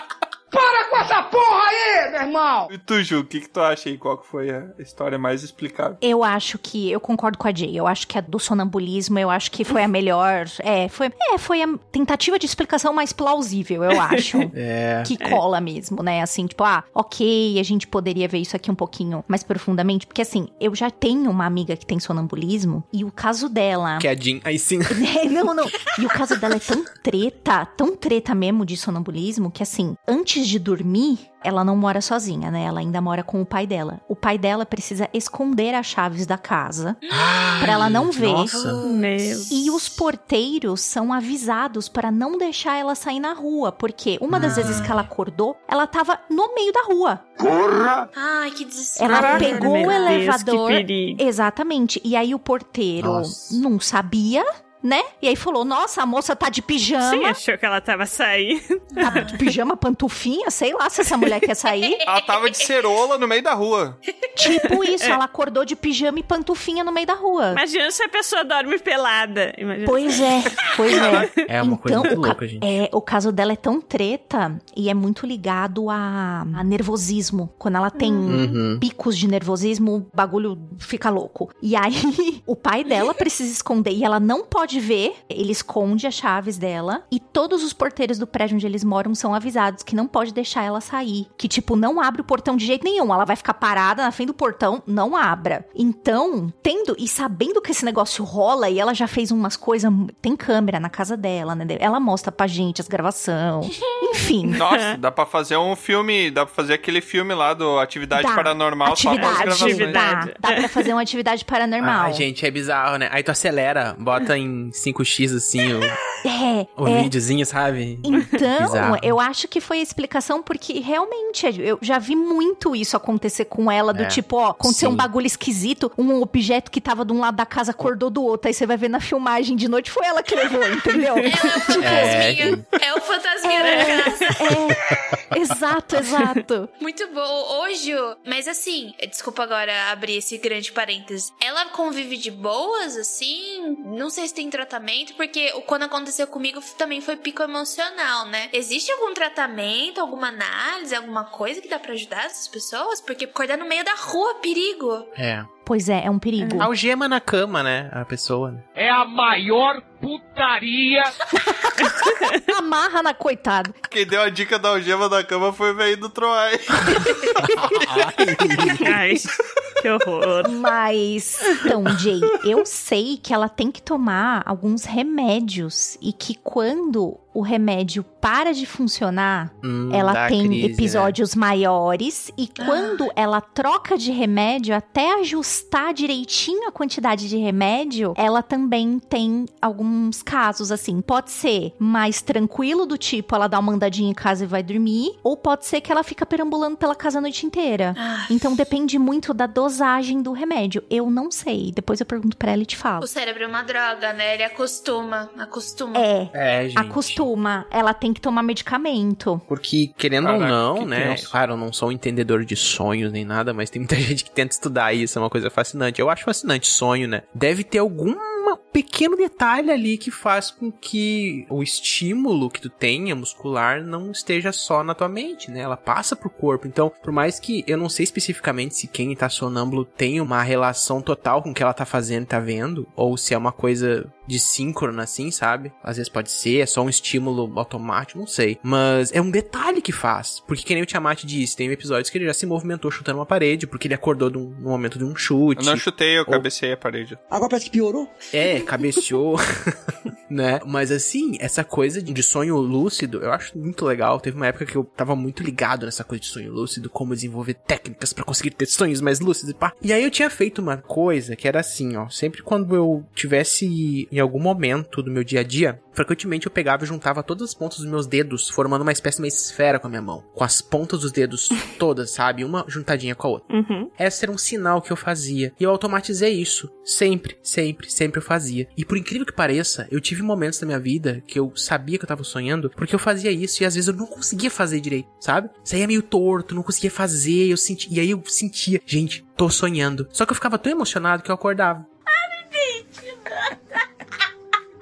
Para com essa porra aí, meu irmão! E tu, Ju, o que, que tu acha aí? Qual que foi a história mais explicável? Eu acho que, eu concordo com a Jay, eu acho que a do sonambulismo, eu acho que foi a melhor, é, foi, é, foi a tentativa de explicação mais plausível, eu acho. É. que cola mesmo, né? Assim, tipo, ah, ok, a gente poderia ver isso aqui um pouquinho mais profundamente, porque assim, eu já tenho uma amiga que tem sonambulismo, e o caso dela... Que é a Jean, aí sim. não, não. E o caso dela é tão treta, tão treta mesmo de sonambulismo, que assim, antes de dormir, ela não mora sozinha, né? Ela ainda mora com o pai dela. O pai dela precisa esconder as chaves da casa para ela não ver. Nossa. Meu. E os porteiros são avisados para não deixar ela sair na rua, porque uma das vezes que ela acordou, ela tava no meio da rua. Porra! Ai, que desespero. Ela pegou meu o Deus, elevador. que perigo. Exatamente. E aí o porteiro Nossa. não sabia, né? E aí falou: "Nossa, a moça tá de pijama, Sim, achou que ela tava saindo. tá de pijama pantufinha, sei lá se essa mulher quer sair". Ela tava de cerola no meio da rua. Tipo isso, ela acordou de pijama e pantufinha no meio da rua. Imagina se a pessoa dorme pelada. Imagina. Pois é, pois é. É uma coisa muito louca, gente. É, o caso dela é tão treta e é muito ligado a, a nervosismo. Quando ela tem Uhum. picos de nervosismo, o bagulho fica louco. E aí, o pai dela precisa esconder e ela não pode ver. Ele esconde as chaves dela e todos os porteiros do prédio onde eles moram são avisados que não pode deixar ela sair. Que, tipo, não abre o portão de jeito nenhum. Ela vai ficar parada na frente do portão, não abra. Então, tendo e sabendo que esse negócio rola e ela já fez umas coisas. Tem câmera na casa dela, né? Ela mostra pra gente as gravações. Enfim. Nossa, dá pra fazer um filme, dá pra fazer aquele filme lá do Atividade Dá. Paranormal só com as atividade, gravações. Atividade. Dá, dá pra fazer uma atividade paranormal. Ah, gente, é bizarro, né? Aí tu acelera, bota em 5x assim o, É, o é. videozinho, sabe? Então, eu acho que foi a explicação, porque realmente eu já vi muito isso acontecer com ela, do É, tipo, ó, aconteceu sim. um bagulho esquisito, um objeto que tava de um lado da casa acordou do outro, aí você vai ver na filmagem de noite, foi ela que levou, entendeu? É o fantasminha. É, o fantasminha da casa. É, exato, exato. Muito bom. Ju, mas assim, desculpa agora abrir esse grande parênteses. Ela convive de boas, assim? Não sei se tem tratamento, porque o- quando aconteceu comigo também foi pico emocional, né? Existe algum tratamento, alguma análise, alguma coisa que dá pra ajudar essas pessoas? Porque acordar no meio da rua, perigo. É. Pois é, é um perigo. Algema na cama, né? A pessoa. né? É a maior putaria. Amarra na coitada. Quem deu a dica da algema da cama foi o velho do Troy. Ai, que horror. Mas, então, Jay, eu sei que ela tem que tomar alguns remédios e que quando o remédio para de funcionar, Hum, ela tem crise, né? episódios maiores e quando ela troca de remédio, até ajustar direitinho a quantidade de remédio, ela também tem alguns casos assim. Pode ser mais tranquilo do tipo ela dá uma andadinha em casa e vai dormir, ou pode ser que ela fica perambulando pela casa a noite inteira. Ah, Então depende muito da dosagem do remédio. Eu não sei. Depois eu pergunto pra ela e te falo. o cérebro é uma droga, né? Ele acostuma, acostuma. É. É, gente. Acostuma. Ela tem que tomar medicamento. Porque, querendo Caraca, ou não, que né? tenso. Claro, eu não sou um entendedor de sonhos nem nada, mas tem muita gente que tenta estudar isso, é uma coisa fascinante. Eu acho fascinante sonho, né? Deve ter algum pequeno detalhe ali que faz com que o estímulo que tu tenha muscular não esteja só na tua mente, né? Ela passa pro corpo. Então, por mais que eu não sei especificamente se quem tá sonâmbulo tem uma relação total com o que ela tá fazendo e tá vendo, ou se é uma coisa de síncrona, assim, sabe? Às vezes pode ser, é só um estímulo automático, não sei. Mas é um detalhe que faz. Porque, que nem o Tiamat disse, tem episódios que ele já se movimentou chutando uma parede, porque ele acordou num- no momento de um chute. Eu não chutei, eu cabecei a parede. Agora parece que piorou. É, cabeceou, né? Mas assim, essa coisa de sonho lúcido, eu acho muito legal. Teve uma época que eu tava muito ligado nessa coisa de sonho lúcido, como desenvolver técnicas pra conseguir ter sonhos mais lúcidos e pá. E aí eu tinha feito uma coisa que era assim, ó, sempre quando eu tivesse em em algum momento do meu dia a dia, frequentemente eu pegava e juntava todas as pontas dos meus dedos, formando uma espécie de uma esfera com a minha mão. Com as pontas dos dedos todas, sabe? Uma juntadinha com a outra. Uhum. Esse era um sinal que eu fazia. E eu automatizei isso. Sempre, sempre, sempre eu fazia. E por incrível que pareça, eu tive momentos na minha vida que eu sabia que eu tava sonhando, porque eu fazia isso e às vezes eu não conseguia fazer direito, sabe? Saía meio torto, não conseguia fazer, eu senti, e aí eu sentia, gente, tô sonhando. Só que eu ficava tão emocionado que eu acordava.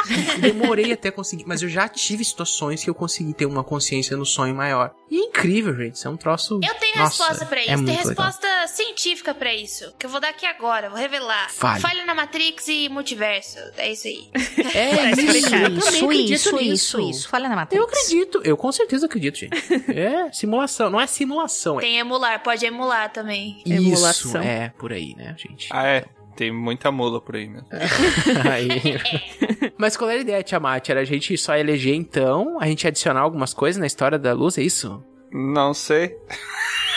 Demorei até conseguir, mas eu já tive situações que eu consegui ter uma consciência no sonho maior. E é incrível, gente. Isso é um troço. Eu tenho Nossa, resposta pra isso. é Tem muito legal. resposta científica pra isso. Que eu vou dar aqui agora, vou revelar. Fale. Falha na Matrix e multiverso. É isso aí. É isso, Isso, isso, isso, isso. Falha na Matrix. Eu acredito, eu com certeza acredito, gente. É, simulação, não é simulação, é Tem emular, pode emular também. isso. Emulação. É, por aí, né, gente? Ah, é. Tem muita mula por aí mesmo. Aí. Mas qual era a ideia, Tiamat? Era a gente só eleger então, a gente adicionar algumas coisas na história da luz, é isso? Não sei.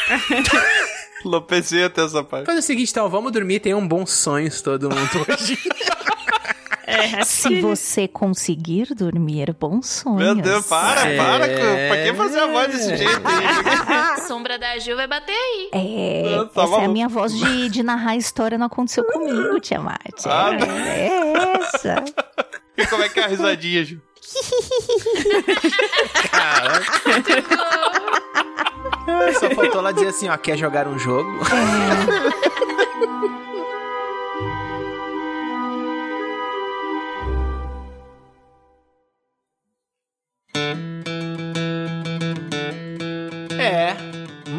Lopezei até essa parte. Faz o seguinte, então, vamos dormir, tenham bons sonhos todo mundo hoje. É, Se você conseguir dormir, bons sonhos. Meu Deus, para, É. para. Pra que fazer a voz desse jeito aí? Sombra da Ju vai bater aí. É, Não, tá essa é a maluco. minha voz de, de narrar a história não aconteceu comigo, Tiamat. Ah, É, é essa. E como é que é a risadinha, Ju? Só faltou lá dizer assim, ó, quer jogar um jogo? É,